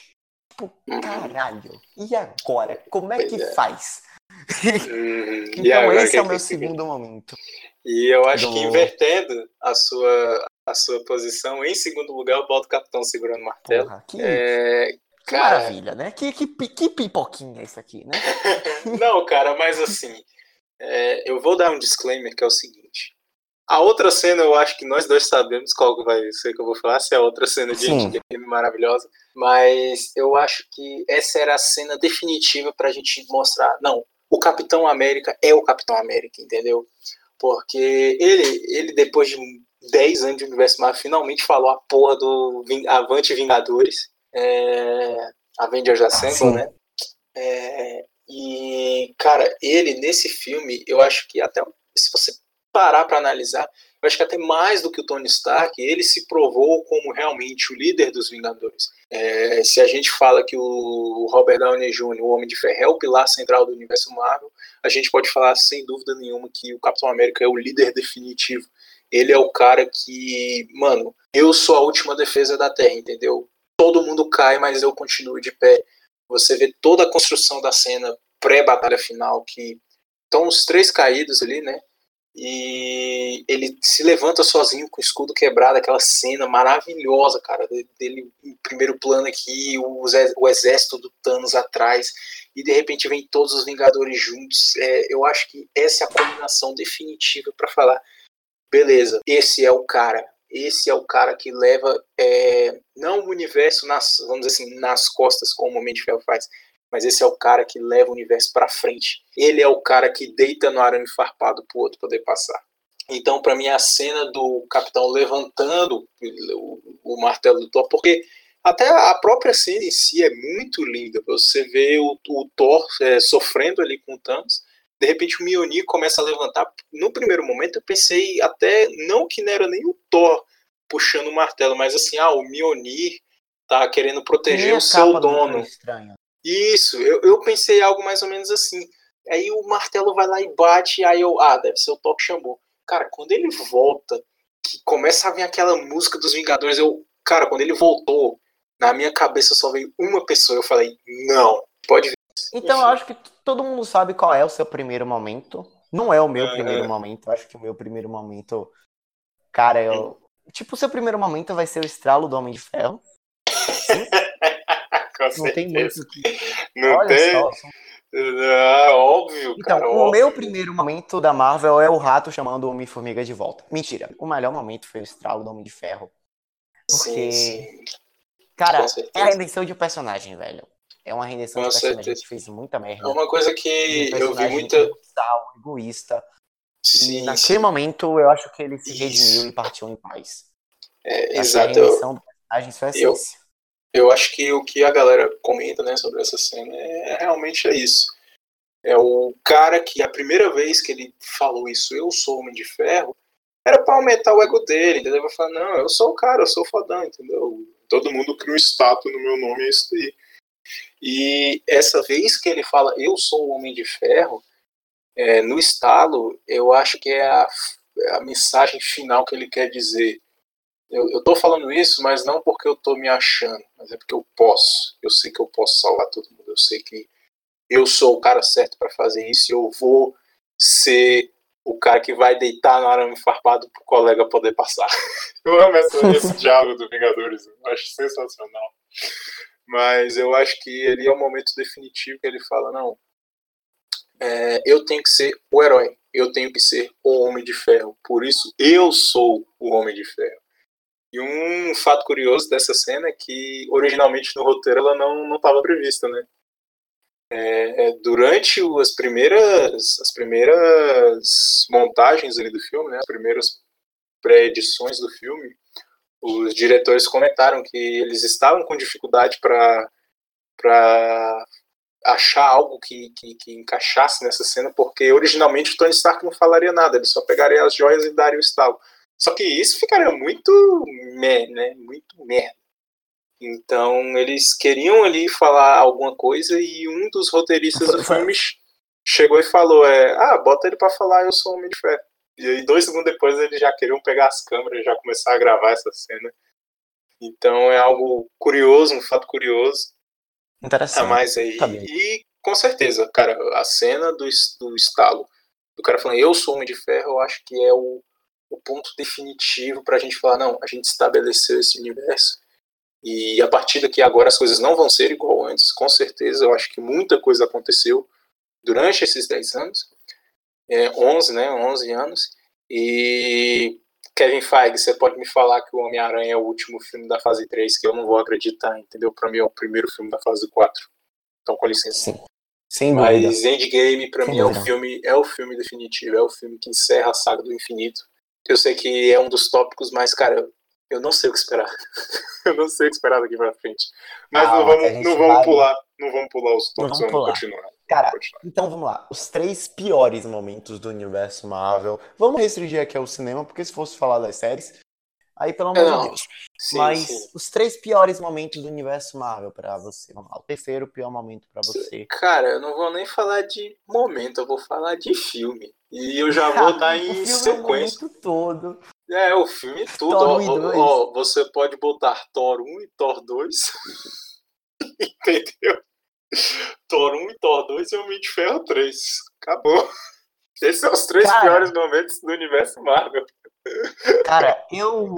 Tipo, uhum. caralho, e agora? Como é que é. faz? Uhum. então esse é o meu segundo momento. E eu acho que invertendo a sua, a sua posição, em segundo lugar, eu boto o Capitão segurando o martelo. Porra, que... É, cara... maravilha, né? Que, que, que pipoquinha isso aqui, né? Não, cara, mas assim, é, eu vou dar um disclaimer que é o seguinte. A outra cena eu acho que nós dois sabemos qual vai ser que eu vou falar, se é a outra cena de Endgame maravilhosa, mas eu acho que essa era a cena definitiva pra gente mostrar, não, o Capitão América é o Capitão América, entendeu? Porque ele, ele depois de 10 anos de universo Marvel, finalmente falou a porra do Avante Vingadores, é, Avengers Assemble, né? É, e, cara, ele nesse filme, eu acho que até se você parar para analisar, eu acho que até mais do que o Tony Stark, ele se provou como realmente o líder dos Vingadores. É, se a gente fala que o Robert Downey Jr., o Homem de Ferro, é o pilar central do universo Marvel, a gente pode falar sem dúvida nenhuma que o Capitão América é o líder definitivo. Ele é o cara que, mano, eu sou a última defesa da Terra, entendeu? Todo mundo cai, mas eu continuo de pé. Você vê toda a construção da cena pré-batalha final, que estão os três caídos ali, né? E ele se levanta sozinho com o escudo quebrado, aquela cena maravilhosa, cara, dele em primeiro plano aqui, o, exército do Thanos atrás, e de repente vem todos os Vingadores juntos. É, eu acho que essa é a combinação definitiva para falar, beleza, esse é o cara, esse é o cara que leva é, não o universo nas, vamos dizer assim, nas costas como o de Ferro faz, mas esse é o cara que leva o universo para frente. Ele é o cara que deita no arame farpado pro outro poder passar. Então, para mim, a cena do Capitão levantando o, o, martelo do Thor, porque até a própria cena em si é muito linda. Você vê o, o Thor é, sofrendo ali com o Thanos, de repente o Mjolnir começa a levantar. No primeiro momento eu pensei até, não que não era nem o Thor puxando o martelo, mas assim, ah, o Mjolnir tá querendo proteger o seu dono. Isso, eu, eu pensei algo mais ou menos assim. Aí o martelo vai lá e bate, aí eu, ah, deve ser o Top Shampoo. Cara, quando ele volta, que começa a vir aquela música dos Vingadores, eu, cara, quando ele voltou, na minha cabeça só veio uma pessoa, eu falei, não, pode vir. Então eu acho que todo mundo sabe qual é o seu primeiro momento. Não é o meu primeiro momento, eu acho que o meu primeiro momento, cara, eu, tipo, o seu primeiro momento vai ser o estralo do Homem de Ferro. não tem muito que... Não Olha tem. Só, ah, óbvio, então, cara. o óbvio. meu primeiro momento da Marvel é o rato chamando o Homem-Formiga de volta. Mentira. O melhor momento foi o estralo do Homem de Ferro. Porque. Sim, sim. Cara, é a redenção de personagem, velho. É uma redenção Com de personagem. A gente fez muita merda. É uma coisa que um eu vi muita. egoísta. Sim, e naquele sim. momento eu acho que ele se redimiu e partiu em paz. É, exato. A redenção do personagem a essência. Eu eu acho que o que a galera comenta né, sobre essa cena é, é realmente é isso. É o cara que a primeira vez que ele falou isso, eu sou homem de ferro, era para aumentar o ego dele, entendeu? Vai falar, não, eu sou o cara, eu sou o fodão, entendeu? Todo mundo cria um estátua no meu nome, é isso aí. E essa vez que ele fala, eu sou o homem de ferro, é, no estalo, eu acho que é a, a mensagem final que ele quer dizer eu, tô falando isso, mas não porque eu tô me achando, mas é porque eu posso. Eu sei que eu posso salvar todo mundo. Eu sei que eu sou o cara certo para fazer isso e eu vou ser o cara que vai deitar no arame farpado pro colega poder passar. Eu amo esse, esse diálogo do Vingadores, eu acho sensacional. Mas eu acho que ele é o momento definitivo que ele fala, não, é, eu tenho que ser o herói, eu tenho que ser o Homem de Ferro, por isso eu sou o Homem de Ferro. E um fato curioso dessa cena é que originalmente no roteiro ela não estava prevista, né? É, é, durante as primeiras as primeiras montagens ali do filme, né, as primeiras pré-edições do filme, os diretores comentaram que eles estavam com dificuldade para achar algo que, que, que, encaixasse nessa cena, porque originalmente o Tony Stark não falaria nada, ele só pegaria as joias e daria o estalo. Só que isso ficaria muito meh, né? Muito merda. Então eles queriam ali falar alguma coisa e um dos roteiristas do filme chegou e falou: é, ah, bota ele para falar, eu sou homem de ferro. E aí dois segundos depois eles já queriam pegar as câmeras e já começar a gravar essa cena. Então é algo curioso, um fato curioso. Interessante. A mais aí. Tá e com certeza, cara, a cena do, do estalo, do cara falando eu sou homem de ferro, eu acho que é o o ponto definitivo para a gente falar, não, a gente estabeleceu esse universo e a partir daqui agora as coisas não vão ser igual antes, com certeza, eu acho que muita coisa aconteceu durante esses 10 anos, é, 11, né, 11 anos, e Kevin Feige, você pode me falar que o Homem-Aranha é o último filme da fase 3, que eu não vou acreditar, entendeu? Para mim é o primeiro filme da fase 4. Então, com licença. Sim. Sem Mas dúvida. Endgame, para mim, é o, filme, é o filme definitivo, é o filme que encerra a saga do infinito. Eu sei que é um dos tópicos, mas, cara, eu não sei o que esperar. eu não sei o que esperar daqui pra frente. Mas ah, não vamos, não vamos vai... pular. Não vamos pular os tópicos, vamos, vamos continuar. Cara, então vamos lá. Os três piores momentos do universo Marvel. Vamos restringir aqui ao cinema, porque se fosse falar das séries, Aí, pelo amor de Deus. Sim, Mas sim. os três piores momentos do universo Marvel para você. Vamos lá. O terceiro pior momento para você. Cara, eu não vou nem falar de momento, eu vou falar de filme. E eu já vou dar em sequência. É o todo. É, o filme tudo. Ó, ó, você pode botar Thor 1 e Thor 2. Entendeu? Thor 1 e Thor 2 e Homem de Ferro 3. Acabou. Esses são os três Cara, piores momentos do universo Marvel. Cara, eu.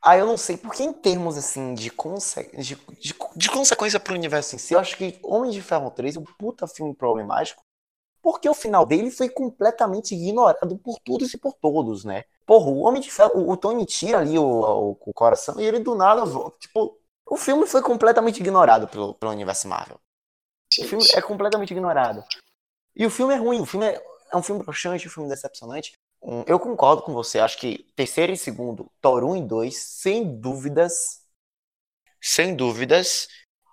Ah, eu não sei, porque em termos assim de, conse... de, de, de consequência pro universo em si, eu acho que Homem de Ferro 3 é um puta filme problemático, porque o final dele foi completamente ignorado por todos e por todos, né? Porra, o Homem de Ferro, o Tony tira ali o, o, o coração e ele do nada volta. Tipo, o filme foi completamente ignorado pelo, pelo universo Marvel. O filme é completamente ignorado. E o filme é ruim, o filme é, é um filme broxante, um filme decepcionante. Eu concordo com você, acho que terceiro e segundo, Thor 1 e 2, sem dúvidas. Sem dúvidas.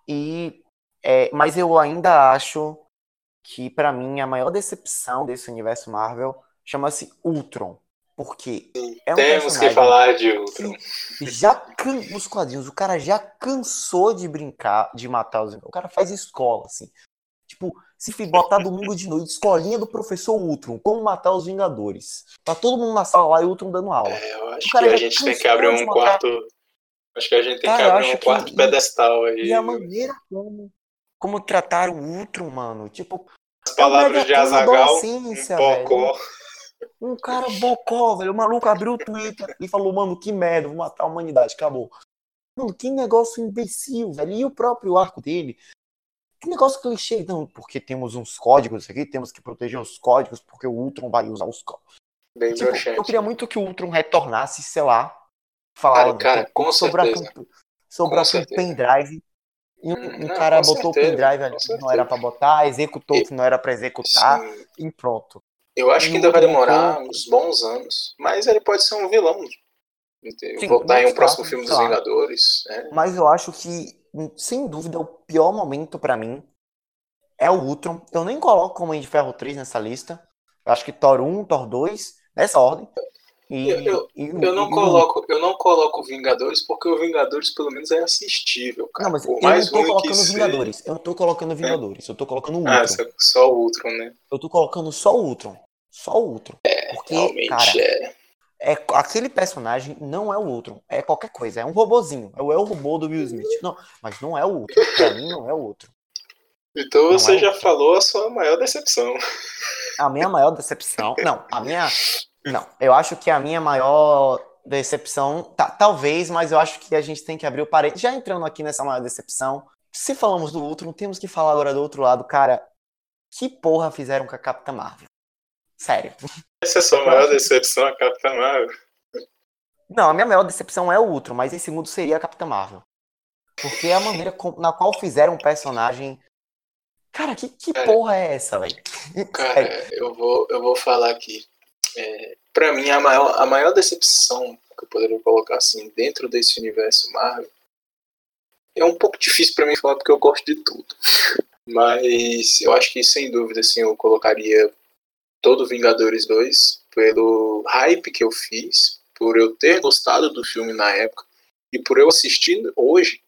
E, é, mas eu ainda acho que, para mim, a maior decepção desse universo Marvel chama-se Ultron. Porque é um Temos que falar de Ultron. Já can... nos quadrinhos, o cara já cansou de brincar, de matar os. O cara faz escola, assim. Tipo, se botar domingo de noite, escolinha do professor Ultron, como matar os Vingadores. Tá todo mundo na sala lá e o Ultron dando aula. É, eu acho que a gente tem que abrir um quarto. Acho que a gente tem cara, que abrir um quarto que... pedestal aí. E a maneira como, como trataram o Ultron, mano. Tipo. As palavras de Azagal, um bocó. Um cara bocó, velho. O maluco abriu o Twitter e falou, mano, que merda, vou matar a humanidade, acabou. Mano, que negócio imbecil, velho. E o próprio arco dele. Que negócio clichê. Não, porque temos uns códigos aqui, temos que proteger os códigos, porque o Ultron vai usar os códigos. Bem tipo, eu queria muito que o Ultron retornasse, sei lá, falando cara, com sobre certeza. a, sobre a pendrive. E um, um não, cara botou o pendrive ali que não era para botar, executou o que não era para executar Sim. e pronto. Eu acho que ainda vai demorar uns bons anos, mas ele pode ser um vilão. Sim, voltar em um próximo filme dos Vingadores. É. Mas eu acho que, sem dúvida, o pior momento para mim é o Ultron. Eu nem coloco como de Ferro 3 nessa lista. Eu acho que Thor 1, Thor 2, nessa ordem. E, eu, eu, e, eu não e, coloco, eu não coloco Vingadores porque o Vingadores pelo menos é assistível, cara. Não, mas Por eu não tô colocando Vingadores. Ser... Eu tô colocando Vingadores. É. Eu tô colocando o Ultron. Ah, só o Ultron, né? Eu tô colocando só o Ultron. Só o Ultron. É, porque, realmente cara, é. é. Aquele personagem não é o Ultron. É qualquer coisa. É um robozinho. É o robô do Will Smith. Não, mas não é o Ultron. Pra mim não é o Ultron. Então não você é já falou a sua maior decepção. A minha maior decepção. Não, a minha não, eu acho que a minha maior decepção, tá, talvez, mas eu acho que a gente tem que abrir o parede. Já entrando aqui nessa maior decepção, se falamos do outro, não temos que falar agora do outro lado, cara. Que porra fizeram com a Capitã Marvel? Sério. Essa é a sua maior decepção, a Capitã Marvel? Não, a minha maior decepção é o outro, mas em segundo seria a Capitã Marvel. Porque é a maneira na qual fizeram um personagem. Cara, que, que cara, porra é essa, velho? Cara, eu vou, eu vou falar aqui. É, para mim, a maior, a maior decepção que eu poderia colocar assim dentro desse universo Marvel é um pouco difícil para mim falar porque eu gosto de tudo. Mas eu acho que sem dúvida assim, eu colocaria todo Vingadores 2 pelo hype que eu fiz, por eu ter gostado do filme na época e por eu assistir hoje,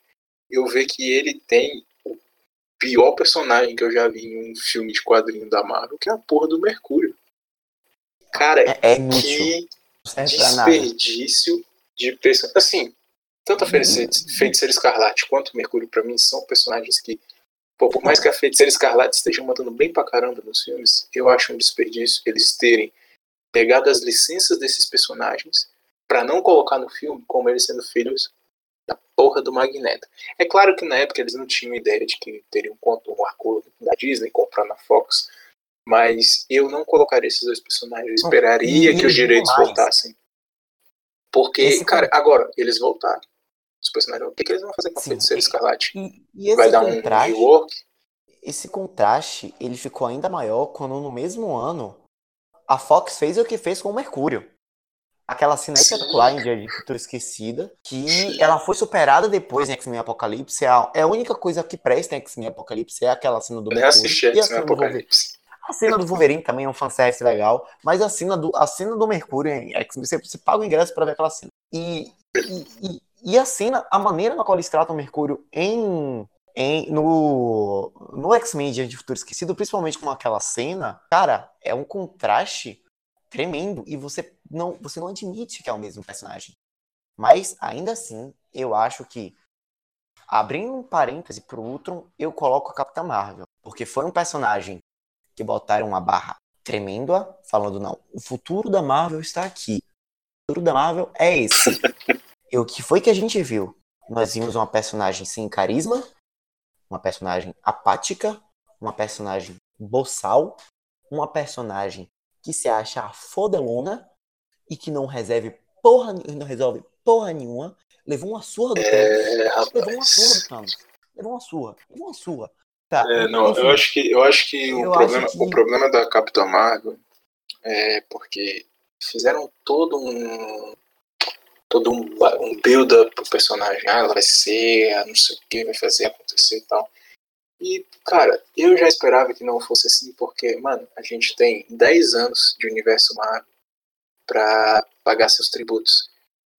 eu ver que ele tem o pior personagem que eu já vi em um filme de quadrinho da Marvel, que é a porra do Mercúrio. Cara, é, é que desperdício de personagem. Assim, tanto a Feiticeira, Feiticeira Escarlate quanto o Mercúrio, para mim, são personagens que, pô, por mais que a Feiticeira Escarlate esteja mandando bem pra caramba nos filmes, eu acho um desperdício eles terem pegado as licenças desses personagens para não colocar no filme como eles sendo filhos da porra do Magneto. É claro que na época eles não tinham ideia de que teriam um acordo da Disney comprando a Fox mas eu não colocaria esses dois personagens. Eu esperaria e, que os direitos mais. voltassem. Porque, esse cara, agora, eles voltaram. Os personagens, o que, que eles vão fazer com a Feiticeira Escarlate? E, e Vai dar um rework? Esse contraste, ele ficou ainda maior quando no mesmo ano a Fox fez o que fez com o Mercúrio. Aquela cena espetacular em Dia de Futuro Esquecida, que Sim. ela foi superada depois em X-Men Apocalipse. É a, única coisa que presta em X-Men Apocalipse é aquela cena do Mercúrio. Eu assisti X-Men Apocalipse. A cena do Wolverine também é um fanservice legal, mas a cena do, a cena do Mercúrio em X-Men, você, você paga o ingresso para ver aquela cena. E, e, e, a cena, a maneira na qual eles tratam o Mercúrio em, em no, no X-Men Diante de Futuro Esquecido, principalmente com aquela cena, cara, é um contraste tremendo e você não, você não admite que é o mesmo personagem. Mas, ainda assim, eu acho que abrindo um parêntese pro Ultron, eu coloco a Capitã Marvel. Porque foi um personagem que botaram uma barra tremenda, falando, não, o futuro da Marvel está aqui. O futuro da Marvel é esse. e o que foi que a gente viu? Nós vimos uma personagem sem carisma, uma personagem apática, uma personagem boçal, uma personagem que se acha fodelona e que não resolve porra, não resolve porra nenhuma. Levou uma surra do é, Thanos. Levou uma surra do Thanos. Levou uma surra. Levou uma surra. Tá, é, não, eu acho que, eu acho que, eu o, problema, que... o problema da Capitã Marvel é porque fizeram todo um todo um, um build-up pro personagem. Ah, ela vai ser, não sei o que, vai fazer acontecer e tal. E, cara, eu já esperava que não fosse assim, porque, mano, a gente tem 10 anos de universo Marvel. para pagar seus tributos.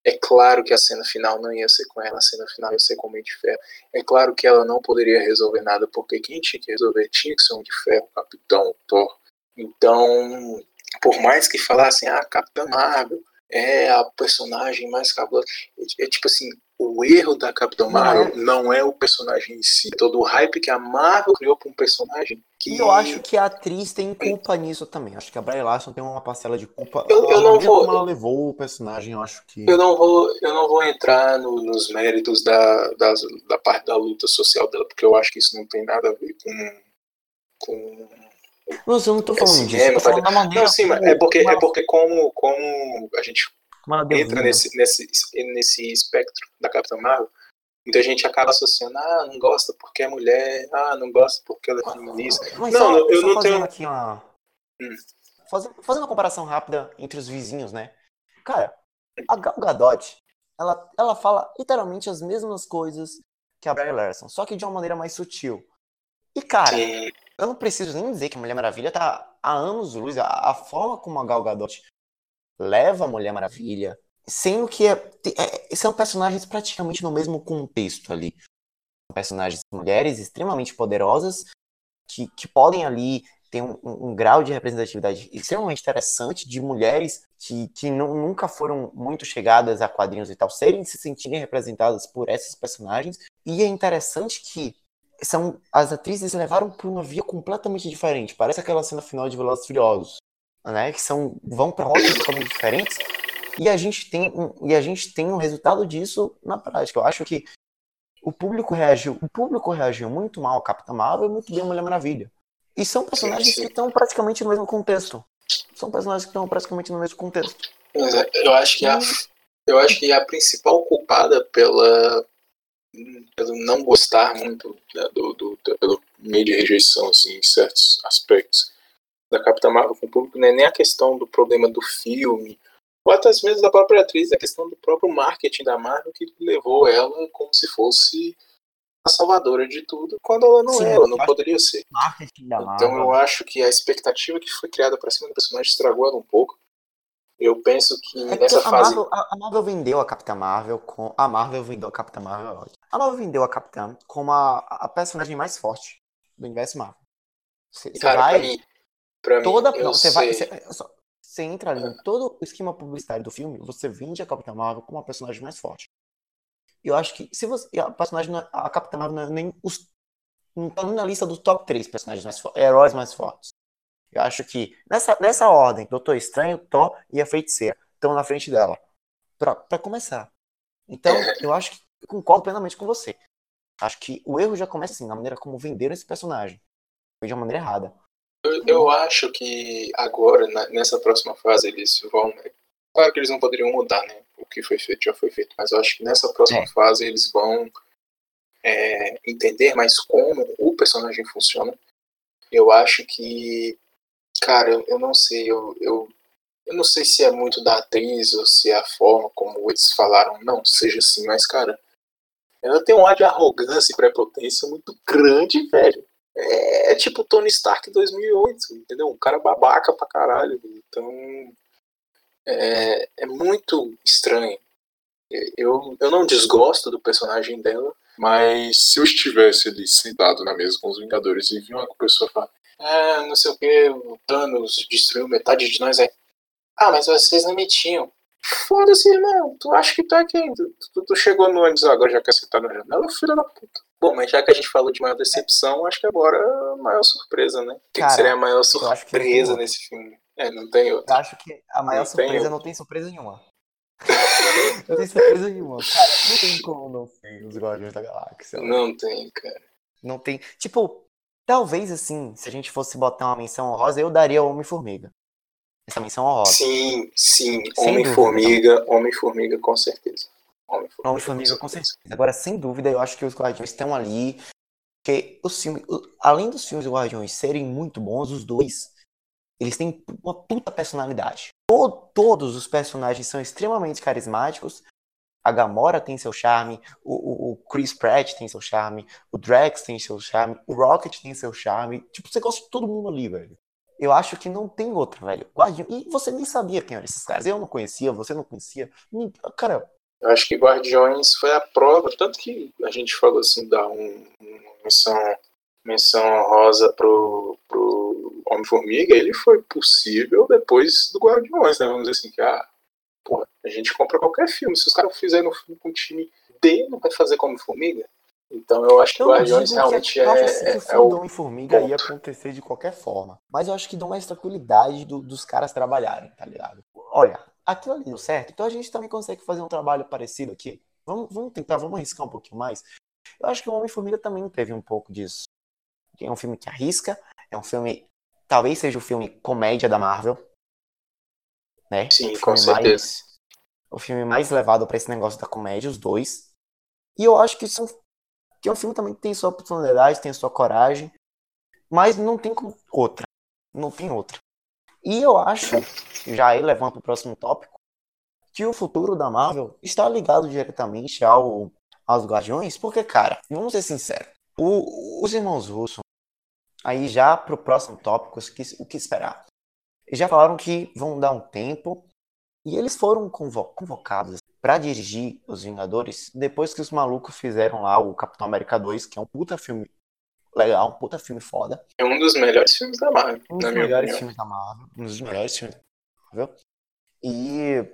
É claro que a cena final não ia ser com ela, a cena final ia ser com o Homem de Ferro. É claro que ela não poderia resolver nada, porque quem tinha que resolver tinha que ser o Homem de Ferro, o Capitão, o Thor. Então, por mais que falassem, ah, Capitã Marvel é a personagem mais cabulosa, é, é tipo assim, o erro da Capitã Marvel não é. não é o personagem em si, todo o hype que a Marvel criou para um personagem que... Eu acho que a atriz tem culpa nisso também. Acho que a Brie Larson tem uma parcela de culpa. Eu, eu não vou. Como ela levou o personagem, eu acho que. Eu não vou, eu não vou entrar no, nos méritos da, da, da parte da luta social dela, porque eu acho que isso não tem nada a ver com. com não, eu não tô falando disso. Falando da maneira não, sim, como, é porque, como... é porque como, como a gente entra nesse, nesse, nesse espectro da Capitã Marvel, muita gente acaba associando, ah, não gosta porque é mulher, ah, não gosta porque ela é feminista. Mas não, só, eu só não tenho. Aqui uma... hum. fazendo, fazendo uma comparação rápida entre os vizinhos, né? Cara, a Gal Gadot, ela, ela fala literalmente as mesmas coisas que a Brie Larson, só que de uma maneira mais sutil. E, cara, Sim. eu não preciso nem dizer que a Mulher Maravilha tá há anos luz. A, a forma como a Gal Gadot leva a Mulher Maravilha, sendo que é, é, são personagens praticamente no mesmo contexto ali. Personagens mulheres extremamente poderosas que, que podem ali ter um, um, um, grau de representatividade extremamente interessante de mulheres que, que não, nunca foram muito chegadas a quadrinhos e tal, serem se sentirem representadas por esses personagens. E é interessante que são as atrizes levaram por uma via completamente diferente. Parece aquela cena final de Velozes Furiosos, né? Que são vão para rotas diferentes e a gente tem um, e a gente tem um resultado disso na prática. Eu acho que o público reagiu, o público reagiu muito mal a Capitã Marvel e muito bem a Mulher Maravilha. E são personagens que estão praticamente no mesmo contexto. São personagens que estão praticamente no mesmo contexto. Eu acho que a, eu acho que a principal culpada pela pelo não gostar muito né, do, do, do, pelo meio de rejeição assim, em certos aspectos da Capitã Marvel com o público, não é nem a questão do problema do filme ou até vezes da própria atriz, a questão do próprio marketing da Marvel que levou ela como se fosse a salvadora de tudo, quando ela não Sim, é, ela não poderia ser. Marketing da Marvel. Então eu acho que a expectativa que foi criada para cima do personagem estragou ela um pouco. Eu penso que é nessa a fase. Marvel, a, Marvel vendeu a Capitã Marvel com. A Marvel vendeu a Capitã Marvel. A Marvel vendeu a Capitã como a, a personagem mais forte do universo Marvel. Você, vai. Pra mim, pra toda, mim, não, você vai. Você, você entra ali em todo o esquema publicitário do filme, você vende a Capitã Marvel como a personagem mais forte. Eu acho que se você. A personagem, é, a Capitã Marvel não é nem os. Não tá na lista dos top 3 personagens mais heróis mais fortes. Eu acho que nessa, nessa ordem, Doutor Estranho, Thor e a Feiticeira estão na frente dela. Pra, pra começar. Então, eu acho que eu concordo plenamente com você. Acho que o erro já começa assim, na maneira como venderam esse personagem. Foi de uma maneira errada. Eu, eu acho que agora, na, nessa próxima fase, eles vão. Claro que eles não poderiam mudar, né? O que foi feito já foi feito. Mas eu acho que nessa próxima é. fase eles vão é, entender mais como o personagem funciona. Eu acho que. Cara, eu, eu não sei. Eu, eu, eu não sei se é muito da atriz ou se é a forma como eles falaram. Não, seja assim, mas, cara. Ela tem um ar de arrogância e prepotência muito grande, velho é, é tipo Tony Stark 2008, entendeu? Um cara babaca pra caralho. Então é, é muito estranho. Eu, eu não desgosto do personagem dela, mas se eu estivesse ali sentado na mesa com os Vingadores e vi uma pessoa falar, ah, não sei o que, o Thanos destruiu metade de nós, é. Ah, mas vocês não me tinham. Foda-se, irmão. Tu acha que tá aqui? Tu, tu, tu chegou no ônibus agora, já quer sentar na janela, filho da puta. Bom, mas já que a gente falou de maior decepção, acho que agora é a maior surpresa, né? O que, seria a maior surpresa nesse filme? É, não tem outra. Eu acho que a maior não surpresa não tem surpresa nenhuma. não tem surpresa nenhuma. Cara, não tem como não ter os Guardiões da Galáxia. Não tem, cara. Não tem. Tipo, talvez assim, se a gente fosse botar uma menção honrosa, eu daria Homem-Formiga. Essa menção honrosa. Sim, sim. Homem-Formiga, Homem-Formiga, com certeza. Homem-Formiga, com certeza. Agora, sem dúvida, eu acho que os Guardiões estão ali. Porque os filmes, além dos filmes do Guardiões serem muito bons, os dois, eles têm uma puta personalidade. todos os personagens são extremamente carismáticos. A Gamora tem seu charme, o, o, Chris Pratt tem seu charme, o Drax tem seu charme, o Rocket tem seu charme. Tipo, você gosta de todo mundo ali, velho. Eu acho que não tem outra, velho. Guardiões. E você nem sabia quem eram esses caras. Eu não conhecia, você não conhecia. Cara. Eu acho que Guardiões foi a prova, tanto que a gente falou assim, dar um, uma menção, menção rosa pro, pro Homem-Formiga, ele foi possível depois do Guardiões, né? Vamos dizer assim, que ah, porra, a gente compra qualquer filme. Se os caras fizerem um filme com o time D, não vai fazer como Formiga? Então eu acho que o Guardiões realmente que, é, é, é, o e Formiga ponto. ia acontecer de qualquer forma. Mas eu acho que dá mais tranquilidade do, dos caras trabalharem, tá ligado? Olha, aquilo ali deu certo, então a gente também consegue fazer um trabalho parecido aqui. Vamos, vamos tentar, vamos arriscar um pouquinho mais. Eu acho que o Homem-Formiga também teve um pouco disso. É um filme que arrisca, é um filme. Talvez seja o filme comédia da Marvel. Né? Sim, com certeza. Mais, o filme mais levado para esse negócio da comédia, os dois. E eu acho que são que é um filme também que tem sua personalidade, tem sua coragem, mas não tem outra. Não tem outra. E eu acho, já aí levando para o próximo tópico, que o futuro da Marvel está ligado diretamente ao, aos Guardiões, porque, cara, vamos ser sinceros, o, os irmãos Russo, aí já para o próximo tópico, o que, esperar? Já falaram que vão dar um tempo, e eles foram convo convocados para dirigir Os Vingadores depois que os malucos fizeram lá o Capitão América 2, que é um puta filme legal, um puta filme foda. É um dos melhores filmes da Marvel. Um dos melhores opinião. filmes da Marvel. Um dos melhores filmes da Marvel. E,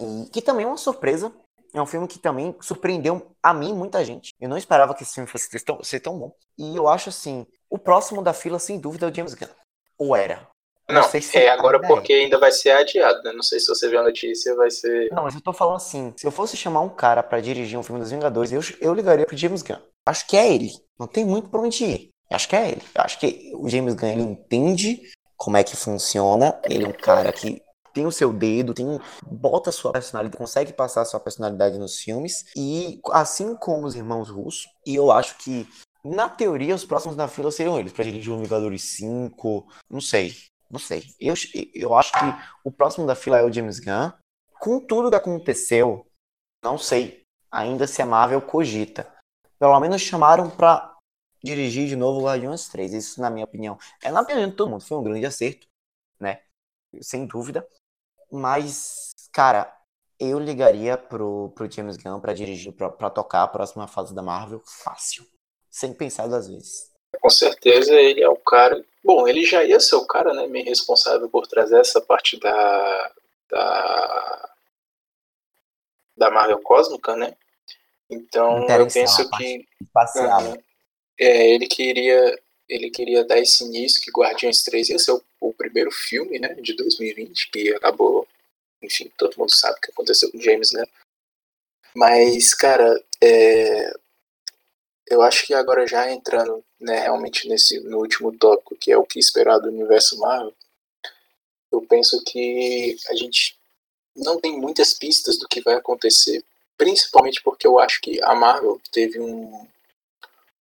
e que também é uma surpresa. É um filme que também surpreendeu a mim muita gente. Eu não esperava que esse filme fosse tão, ser tão bom. E eu acho assim, o próximo da fila, sem dúvida, é o James Gunn. Ou era. Não, não se é agora porque ainda vai ser adiado, né? Não sei se você viu a notícia, vai ser. Não, mas eu tô falando assim: se eu fosse chamar um cara para dirigir um filme dos Vingadores, eu, eu ligaria pro James Gunn. Acho que é ele. Não tem muito pra onde ir. Acho que é ele. Acho que o James Gunn ele entende como é que funciona. Ele é um cara que tem o seu dedo, tem bota a sua personalidade, consegue passar a sua personalidade nos filmes. E assim como os irmãos Russo, e eu acho que na teoria, os próximos na fila seriam eles, pra dirigir o Vingadores 5, não sei. Não sei. Eu, eu acho que o próximo da fila é o James Gunn. Com tudo que aconteceu, não sei ainda se a Marvel cogita. Pelo menos chamaram pra dirigir de novo o Guardiões 3. Isso, na minha opinião, é na opinião de todo mundo. Foi um grande acerto, né? Sem dúvida. Mas, cara, eu ligaria pro, pro James Gunn pra dirigir, pra tocar a próxima fase da Marvel fácil. Sem pensar duas vezes com certeza ele é o cara. Bom, ele já ia ser o cara, né, meio responsável por trazer essa parte da da, da Marvel Cósmica, né? Então eu penso que uh, é, ele queria ele queria dar esse início que Guardiões 3 ia ser o, o, primeiro filme, né, de 2020 que acabou, enfim, todo mundo sabe o que aconteceu com James, né? Mas, cara, é, eu acho que agora já entrando né, realmente nesse no último tópico, que é o que esperar do universo Marvel, eu penso que a gente não tem muitas pistas do que vai acontecer, principalmente porque eu acho que a Marvel teve um,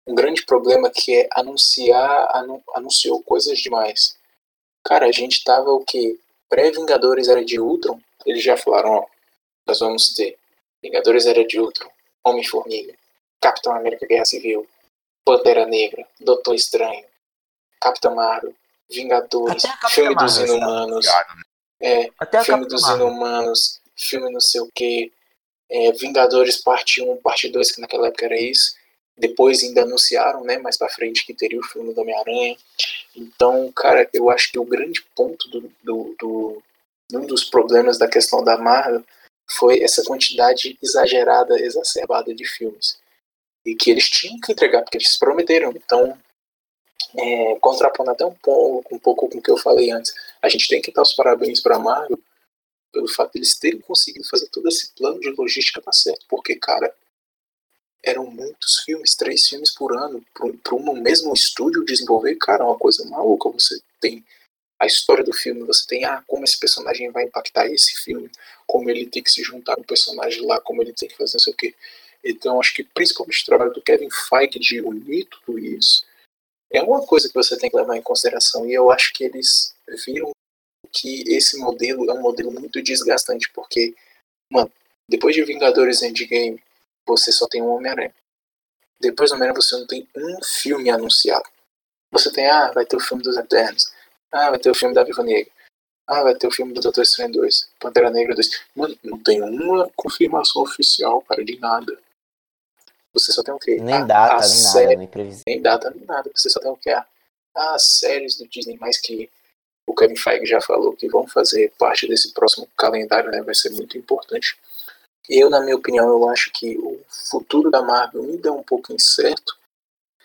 um grande problema que é anunciar, anu, anunciou coisas demais. Cara, a gente tava o que? Pré-Vingadores era de Ultron, eles já falaram, ó, nós vamos ter Vingadores era de Ultron, Homem-Formiga, Capitão América Guerra Civil, Pantera Negra, Doutor Estranho, Capitão Marvel, Vingadores, filme dos Marvel, Inumanos, né? é, Até filme dos Marvel. Inumanos, filme não sei o que, é, Vingadores parte 1, parte 2, que naquela época era isso. Depois ainda anunciaram, né, mais pra frente, que teria o filme do Homem-Aranha. Então, cara, eu acho que o grande ponto do, do, do um dos problemas da questão da Marvel foi essa quantidade exagerada, exacerbada de filmes e que eles tinham que entregar, porque eles prometeram. Então, é, contrapondo até um pouco, um pouco com o que eu falei antes, a gente tem que dar os parabéns para a Marvel pelo fato de eles terem conseguido fazer todo esse plano de logística dar certo, porque, cara, eram muitos filmes, três filmes por ano, para um mesmo estúdio desenvolver, cara, é uma coisa maluca. Você tem a história do filme, você tem ah, como esse personagem vai impactar esse filme, como ele tem que se juntar com o personagem lá, como ele tem que fazer não sei o que. Então, acho que principalmente o trabalho do Kevin Feige de unir tudo isso é uma coisa que você tem que levar em consideração. E eu acho que eles viram que esse modelo é um modelo muito desgastante, porque, mano, depois de Vingadores Endgame, você só tem um Homem-Aranha. Depois do Homem-Aranha, você não tem um filme anunciado. Você tem, ah, vai ter o filme dos Eternos. Ah, vai ter o filme da Viva Negra. Ah, vai ter o filme do Doutor Estranho 2. Pantera Negra 2. Mano, não tem uma confirmação oficial, cara, de nada. Você só tem o quê? Nem A- data, a nem série- nada, nem previsão. Nem data, nem nada. Você só tem o quê? Ah, As séries do Disney, mais que o Kevin Feige já falou que vão fazer parte desse próximo calendário, né? Vai ser muito importante. Eu, na minha opinião, eu acho que o futuro da Marvel ainda é um pouco incerto.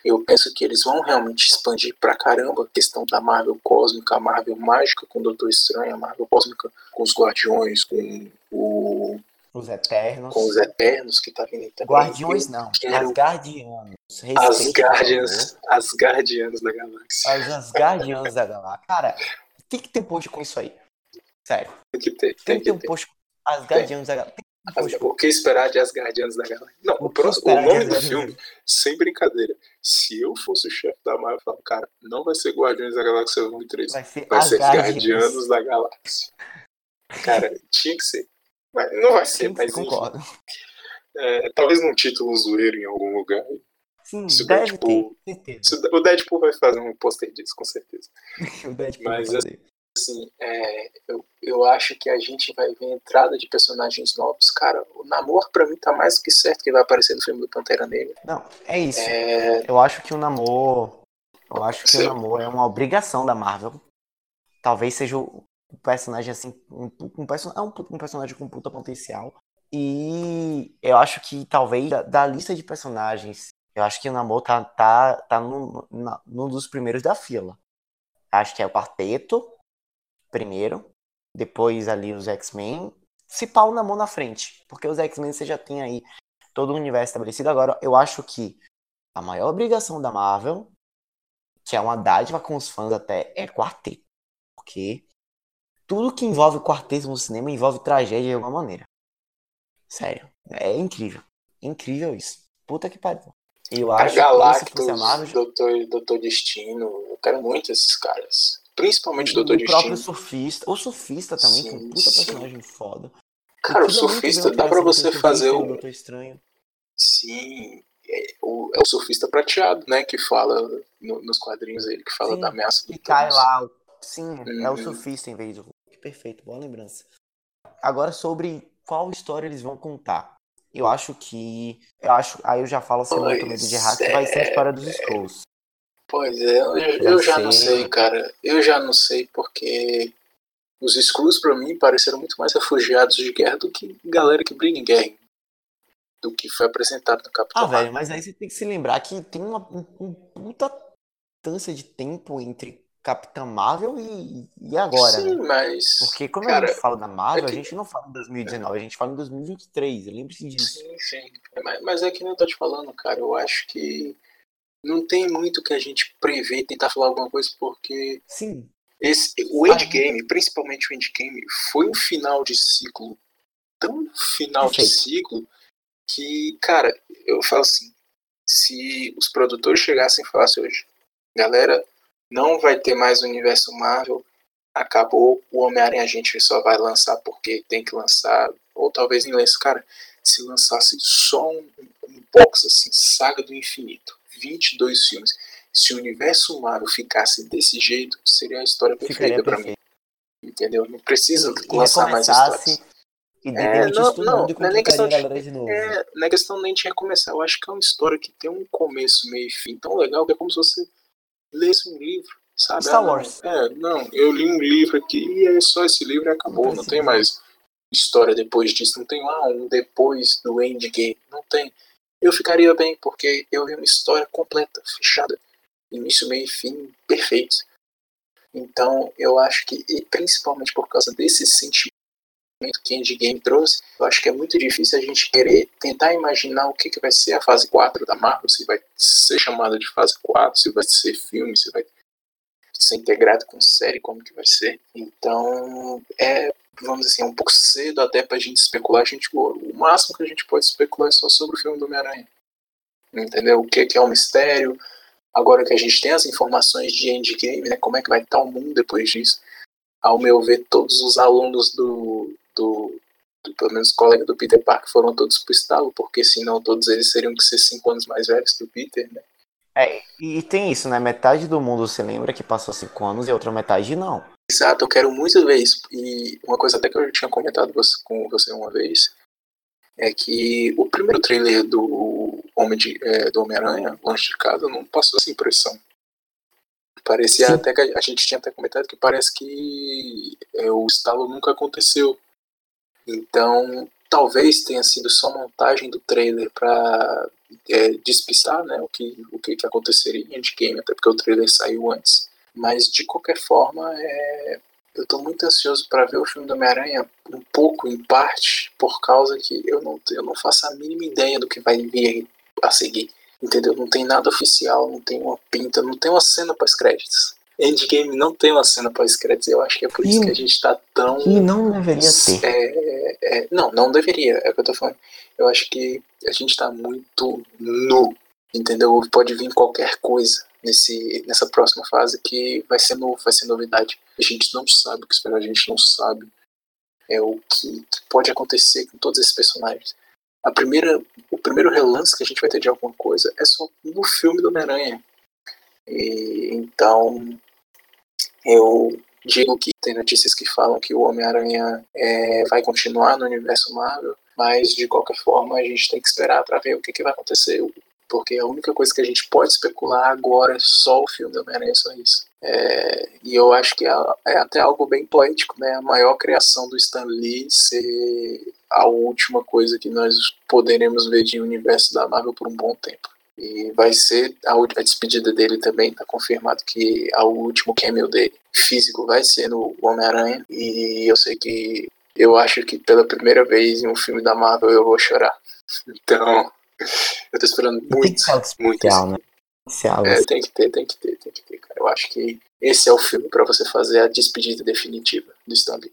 Eu penso que eles vão realmente expandir pra caramba a questão da Marvel cósmica, a Marvel mágica com o Doutor Estranho, a Marvel cósmica com os Guardiões, com, o, Os Eternos. com os Eternos que tá vindo aí também. Guardiões não. quero- Asgardianos. As Guardians, as Guardianas da Galáxia. As Asgardianos da Galáxia. Cara, tem que ter post com isso aí. Sério. Tem que ter, Tem tem que ter um post com Asgardianos da Galáxia. Um O que esperar de Asgardianos da Galáxia? Não, o, O próximo, o nome do filme, sem brincadeira. Se eu fosse o chefe da Marvel, eu falava, cara, não vai ser Guardiões da Galáxia 1 e 3. Vai ser Vai ser. Guardianos da Galáxia. Cara, tinha que ser. Mas não vai ser, mas concordo. É, talvez num título zoeiro em algum lugar. Sim, Se o deve Deadpool- ter. Certeza. Se O Deadpool vai fazer um pôster disso, com certeza. O Deadpool Mas vai fazer. assim, é, eu, eu acho que a gente vai ver entrada de personagens novos. Cara, o Namor pra mim tá mais do que certo que vai aparecer no filme do Pantera Negra. Não, é isso. É, Eu acho que o namoro. Eu acho que Sim. o namoro é uma obrigação da Marvel. Talvez seja o o personagem assim. Um, um, é um, um personagem com puta potencial. E eu acho que talvez da, da lista de personagens, eu acho que o namoro tá, tá, tá num, num dos primeiros da fila. Acho que é o quarteto, primeiro. Depois ali os X-Men. Se pau o namoro na frente. Porque os X-Men você já tem aí todo o universo estabelecido. Agora, eu acho que a maior obrigação da Marvel, que é uma dádiva com os fãs até, é quarteto. Porque tudo que envolve quarteto no cinema envolve tragédia de alguma maneira. Sério. É incrível. Incrível isso. Puta que pariu. Eu Cara, acho que Galactus, a Marvel, Doutor, Doutor Destino, eu quero muito esses caras. Principalmente o Doutor próprio Destino. surfista. O surfista também, que é um Sim, puta sim. personagem foda. Cara, o muito surfista dá criação você fazer o. Doutor Estranho. Sim, é o, é o surfista prateado, né? Que fala no- nos quadrinhos ele, que fala Sim, da ameaça do E cai lá. o- Sim, é o Uhum. surfista em vez do Hulk. Perfeito, boa lembrança. Agora sobre qual história eles vão contar. Eu acho que. Eu acho. Aí eu já falo sem muito medo de errar, que vai ser a história dos Skrulls. Pois é, eu, eu já não sei, cara. Eu já não sei porque os Skrulls pra mim pareceram muito mais refugiados de guerra do que galera que briga em guerra. Do que foi apresentado no Capitão Ah, velho, mas aí você tem que se lembrar que tem uma um, um puta distância de tempo entre Capitã Marvel e, e agora, Sim, né? mas. Porque quando cara, a gente fala da Marvel, é que- a gente não fala em 2019, a gente fala em 2023. Lembre-se disso. Sim, sim. Mas, mas é que nem eu tô te falando, cara. Eu acho que não tem muito que a gente prever e tentar falar alguma coisa, porque Sim, esse, o Ah, Endgame, principalmente o Endgame, foi um final de ciclo tão final de Perfeito. ciclo que, cara, eu falo assim, se os produtores chegassem e falassem hoje, galera, não vai ter mais o universo Marvel, acabou, o Homem-Aranha a gente só vai lançar porque tem que lançar, ou talvez nem lance, cara, se lançasse só um, um box assim, Saga do Infinito, 22 filmes, se o universo Marvel ficasse desse jeito, seria a história perfeita pra mim, entendeu? Não precisa E lançar mais recomeçasse histórias. e É, não, não, e não é nem questão de- de novo. É, não é questão nem de recomeçar. Eu acho que é uma história que tem um começo, meio e fim tão legal que é como se você lesse um livro, sabe? Star Ah, não, Wars. É, não, eu li um livro aqui e é só esse livro e acabou. Não Não tem mais história depois disso. Não tem ah, um depois do endgame. Não tem. Eu ficaria bem, porque eu vi uma história completa, fechada. Início, meio e fim, perfeitos. Então, eu acho que, e principalmente por causa desse sentimento que Endgame trouxe, eu acho que é muito difícil a gente querer tentar imaginar o que, que vai ser a fase 4 da Marvel, se vai ser chamada de fase 4, se vai ser filme, se vai ser integrado com série, como que vai ser. Então, é, vamos dizer assim, um pouco cedo até pra gente especular. A gente, o máximo que a gente pode especular é só sobre o filme do Homem-Aranha. Entendeu? O que, que é o mistério. Agora que a gente tem as informações de Endgame, né, como é que vai estar o mundo depois disso. Ao meu ver, todos os alunos do, do, do pelo menos colega do Peter Parker foram todos pro estalo, porque senão todos eles seriam que ser cinco anos mais velhos que o Peter, né? É, e tem isso, né? Metade do mundo se lembra que passou cinco anos e a outra metade não. Exato, eu quero muito ver isso. E uma coisa até que eu tinha comentado com você uma vez é que o primeiro trailer do Homem de, é, do Homem-Aranha, Lanche de Casa, não passou essa impressão. Parecia Sim. até que a, a, gente tinha até comentado que parece que é, o estalo nunca aconteceu. Então, talvez tenha sido só montagem do trailer para é, despistar né, o, que, o que, que aconteceria em Endgame, até porque o trailer saiu antes. Mas, de qualquer forma, é, eu estou muito ansioso para ver o filme do Homem-Aranha, um pouco, em parte, por causa que eu não, eu não faço a mínima ideia do que vai vir a seguir. Entendeu? Não tem nada oficial, não tem uma pinta, não tem uma cena pós-créditos. Endgame não tem uma cena pós-créditos, eu acho que é por isso que a gente tá tão. E não deveria ter. É, é, não, não deveria, é o que eu tô falando. Eu acho que a gente tá muito nu, entendeu? Pode vir qualquer coisa nesse, nessa próxima fase que vai ser novo, vai ser novidade. A gente não sabe o que esperar, a gente não sabe é o que pode acontecer com todos esses personagens. A primeira, o primeiro relance que a gente vai ter de alguma coisa é só no filme do Homem-Aranha. Então, eu digo que tem notícias que falam que o Homem-Aranha é, vai continuar no universo Marvel, mas de qualquer forma a gente tem que esperar para ver o que, que vai acontecer porque a única coisa que a gente pode especular agora é só o filme do Homem-Aranha, só isso. É, e eu acho que é, é, até algo bem poético, né? A maior criação do Stan Lee ser a última coisa que nós poderemos ver de universo da Marvel por um bom tempo. E vai ser a, a despedida dele também, tá confirmado que o último cameo dele físico vai ser no Homem-Aranha. E eu sei que eu acho que pela primeira vez em um filme da Marvel eu vou chorar. Então, eu tô esperando muito, muito. Especial, né? Especial, é, tem que ter, tem que ter, tem que ter, cara. Eu acho que esse é o filme para você fazer a despedida definitiva do Stanley.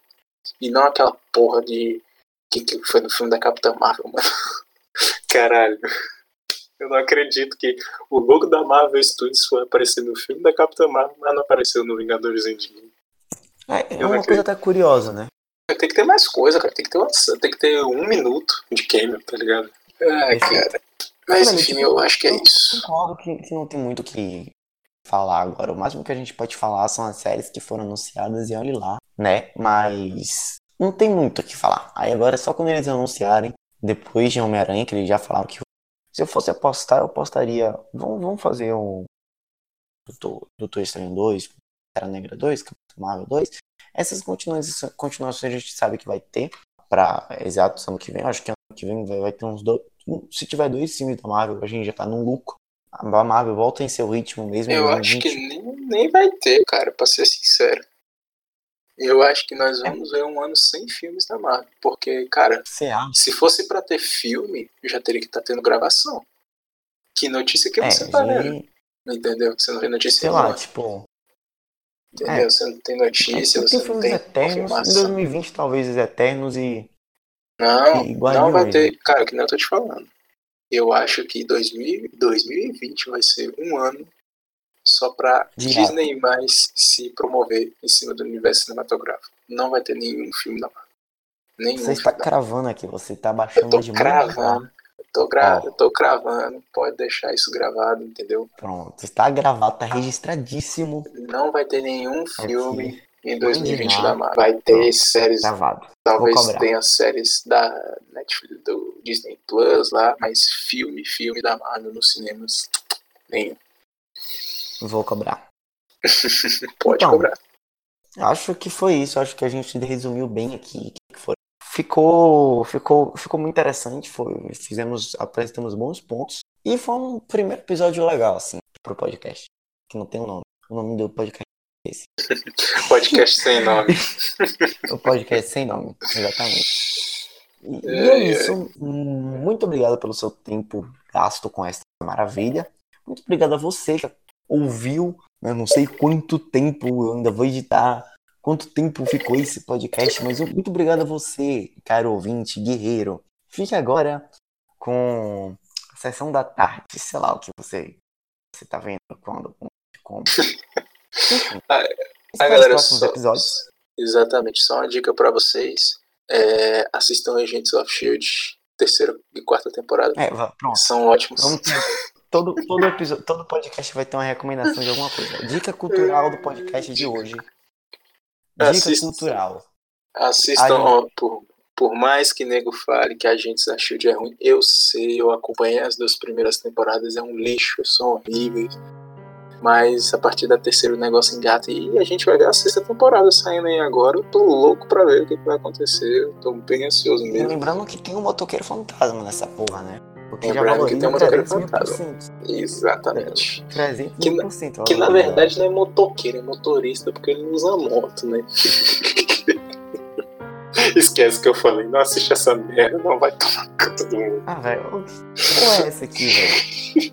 E não aquela porra de. que, que foi no filme da Capitã Marvel, mano. Caralho. Eu não acredito que o logo da Marvel Studios foi aparecer no filme da Capitã Marvel, mas não apareceu no Vingadores Endgame. É, é uma coisa até curiosa, né? Tem que ter mais coisa, cara. Tem que ter, uma, tem que ter um minuto de cameo, tá ligado? Ah, cara. Mas enfim, eu acho que é isso. Concordo que, que não tem muito o que falar agora. O máximo que a gente pode falar são as séries que foram anunciadas e olhe lá, né? Mas não tem muito o que falar. Aí agora é só quando eles anunciarem, depois de Homem-Aranha, que eles já falaram que se eu fosse apostar, eu apostaria. Vamos, vamos fazer um Doutor, Doutor Estranho 2, Terra Negra 2, Capitão Marvel 2. Essas continuações, continuações a gente sabe que vai ter para exato ano que vem. Eu acho que ano que vem vai, vai ter uns dois, se tiver dois filmes da Marvel, a gente já tá num lucro. A Marvel volta em seu ritmo mesmo. Eu acho que nem, nem vai ter, cara, pra ser sincero. Eu acho que nós é. vamos ver um ano sem filmes da Marvel. Porque, cara, se fosse para ter filme, já teria que estar tá tendo gravação. Que notícia que é, você tá vendo? Entendeu? Você não vê notícia Sei lá, tipo. Entendeu? É. Você não tem notícia, é, você não tem eternos, Em 2020, talvez os Eternos e não, não vai ter. Cara, que nem eu tô te falando. Eu acho que 2000, 2020 vai ser um ano só pra Disney mais se promover em cima do universo cinematográfico. Não vai ter nenhum filme da Marvel. Nenhum você está cravando aqui, você está baixando de cravando. Eu tô, gra oh. eu tô cravando, pode deixar isso gravado, entendeu? Pronto, está gravado, tá registradíssimo. Não vai ter nenhum filme em 2020 da Marvel. Vai ter Pronto. séries. Gravado. Talvez tenha séries da Netflix, do Disney Plus lá, mas filme, filme da Marvel nos cinemas, nenhum. Vou cobrar. Pode então, cobrar. Acho que foi isso. Acho que a gente resumiu bem aqui. Ficou, ficou, ficou muito interessante. Foi, fizemos, apresentamos bons pontos. E foi um primeiro episódio legal, assim, pro podcast. Que não tem o um nome. O nome do podcast esse. podcast sem nome. o podcast sem nome, exatamente. E, é, é isso. É. Muito obrigado pelo seu tempo gasto com essa maravilha. Muito obrigado a você que ouviu. Eu não sei quanto tempo eu ainda vou editar, quanto tempo ficou esse podcast, mas muito obrigado a você, caro ouvinte, guerreiro. Fique agora com a sessão da tarde, sei lá o que você, você tá vendo, quando, como. a, a galera, só, episódios. exatamente, só uma dica para vocês. É, assistam Agents of Shield, terceira e quarta temporada. É, pronto. São ótimos. Vamos todo, todo, episódio, todo podcast vai ter uma recomendação de alguma coisa. Dica cultural do podcast de hoje. Dica Assista- cultural. Assistam, ó, por, por mais que nego fale que a gente da Shield é ruim, eu sei, eu acompanhei as duas primeiras temporadas, é um lixo, são horríveis. Mas a partir da terceira o negócio engata e a gente vai ver a sexta temporada saindo aí agora. Eu tô louco pra ver o que que vai acontecer. Eu tô bem ansioso E mesmo. lembrando que tem um motoqueiro fantasma nessa porra, né? Porque já Lembrando que valoriza tem um motoqueiro 300 mil. Exatamente. 300 Que mil na-. Que na verdade não é motoqueiro, é motorista, porque ele não usa moto, né? Esquece que eu falei, não assiste essa merda, não vai tomar conta do mundo. Ah, velho. Que porra é essa aqui, velho?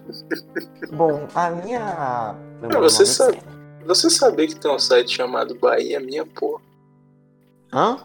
Bom, a minha. Ah, você momento sabe. Você sabia que tem um site chamado Bahia Minha Porra? Hã?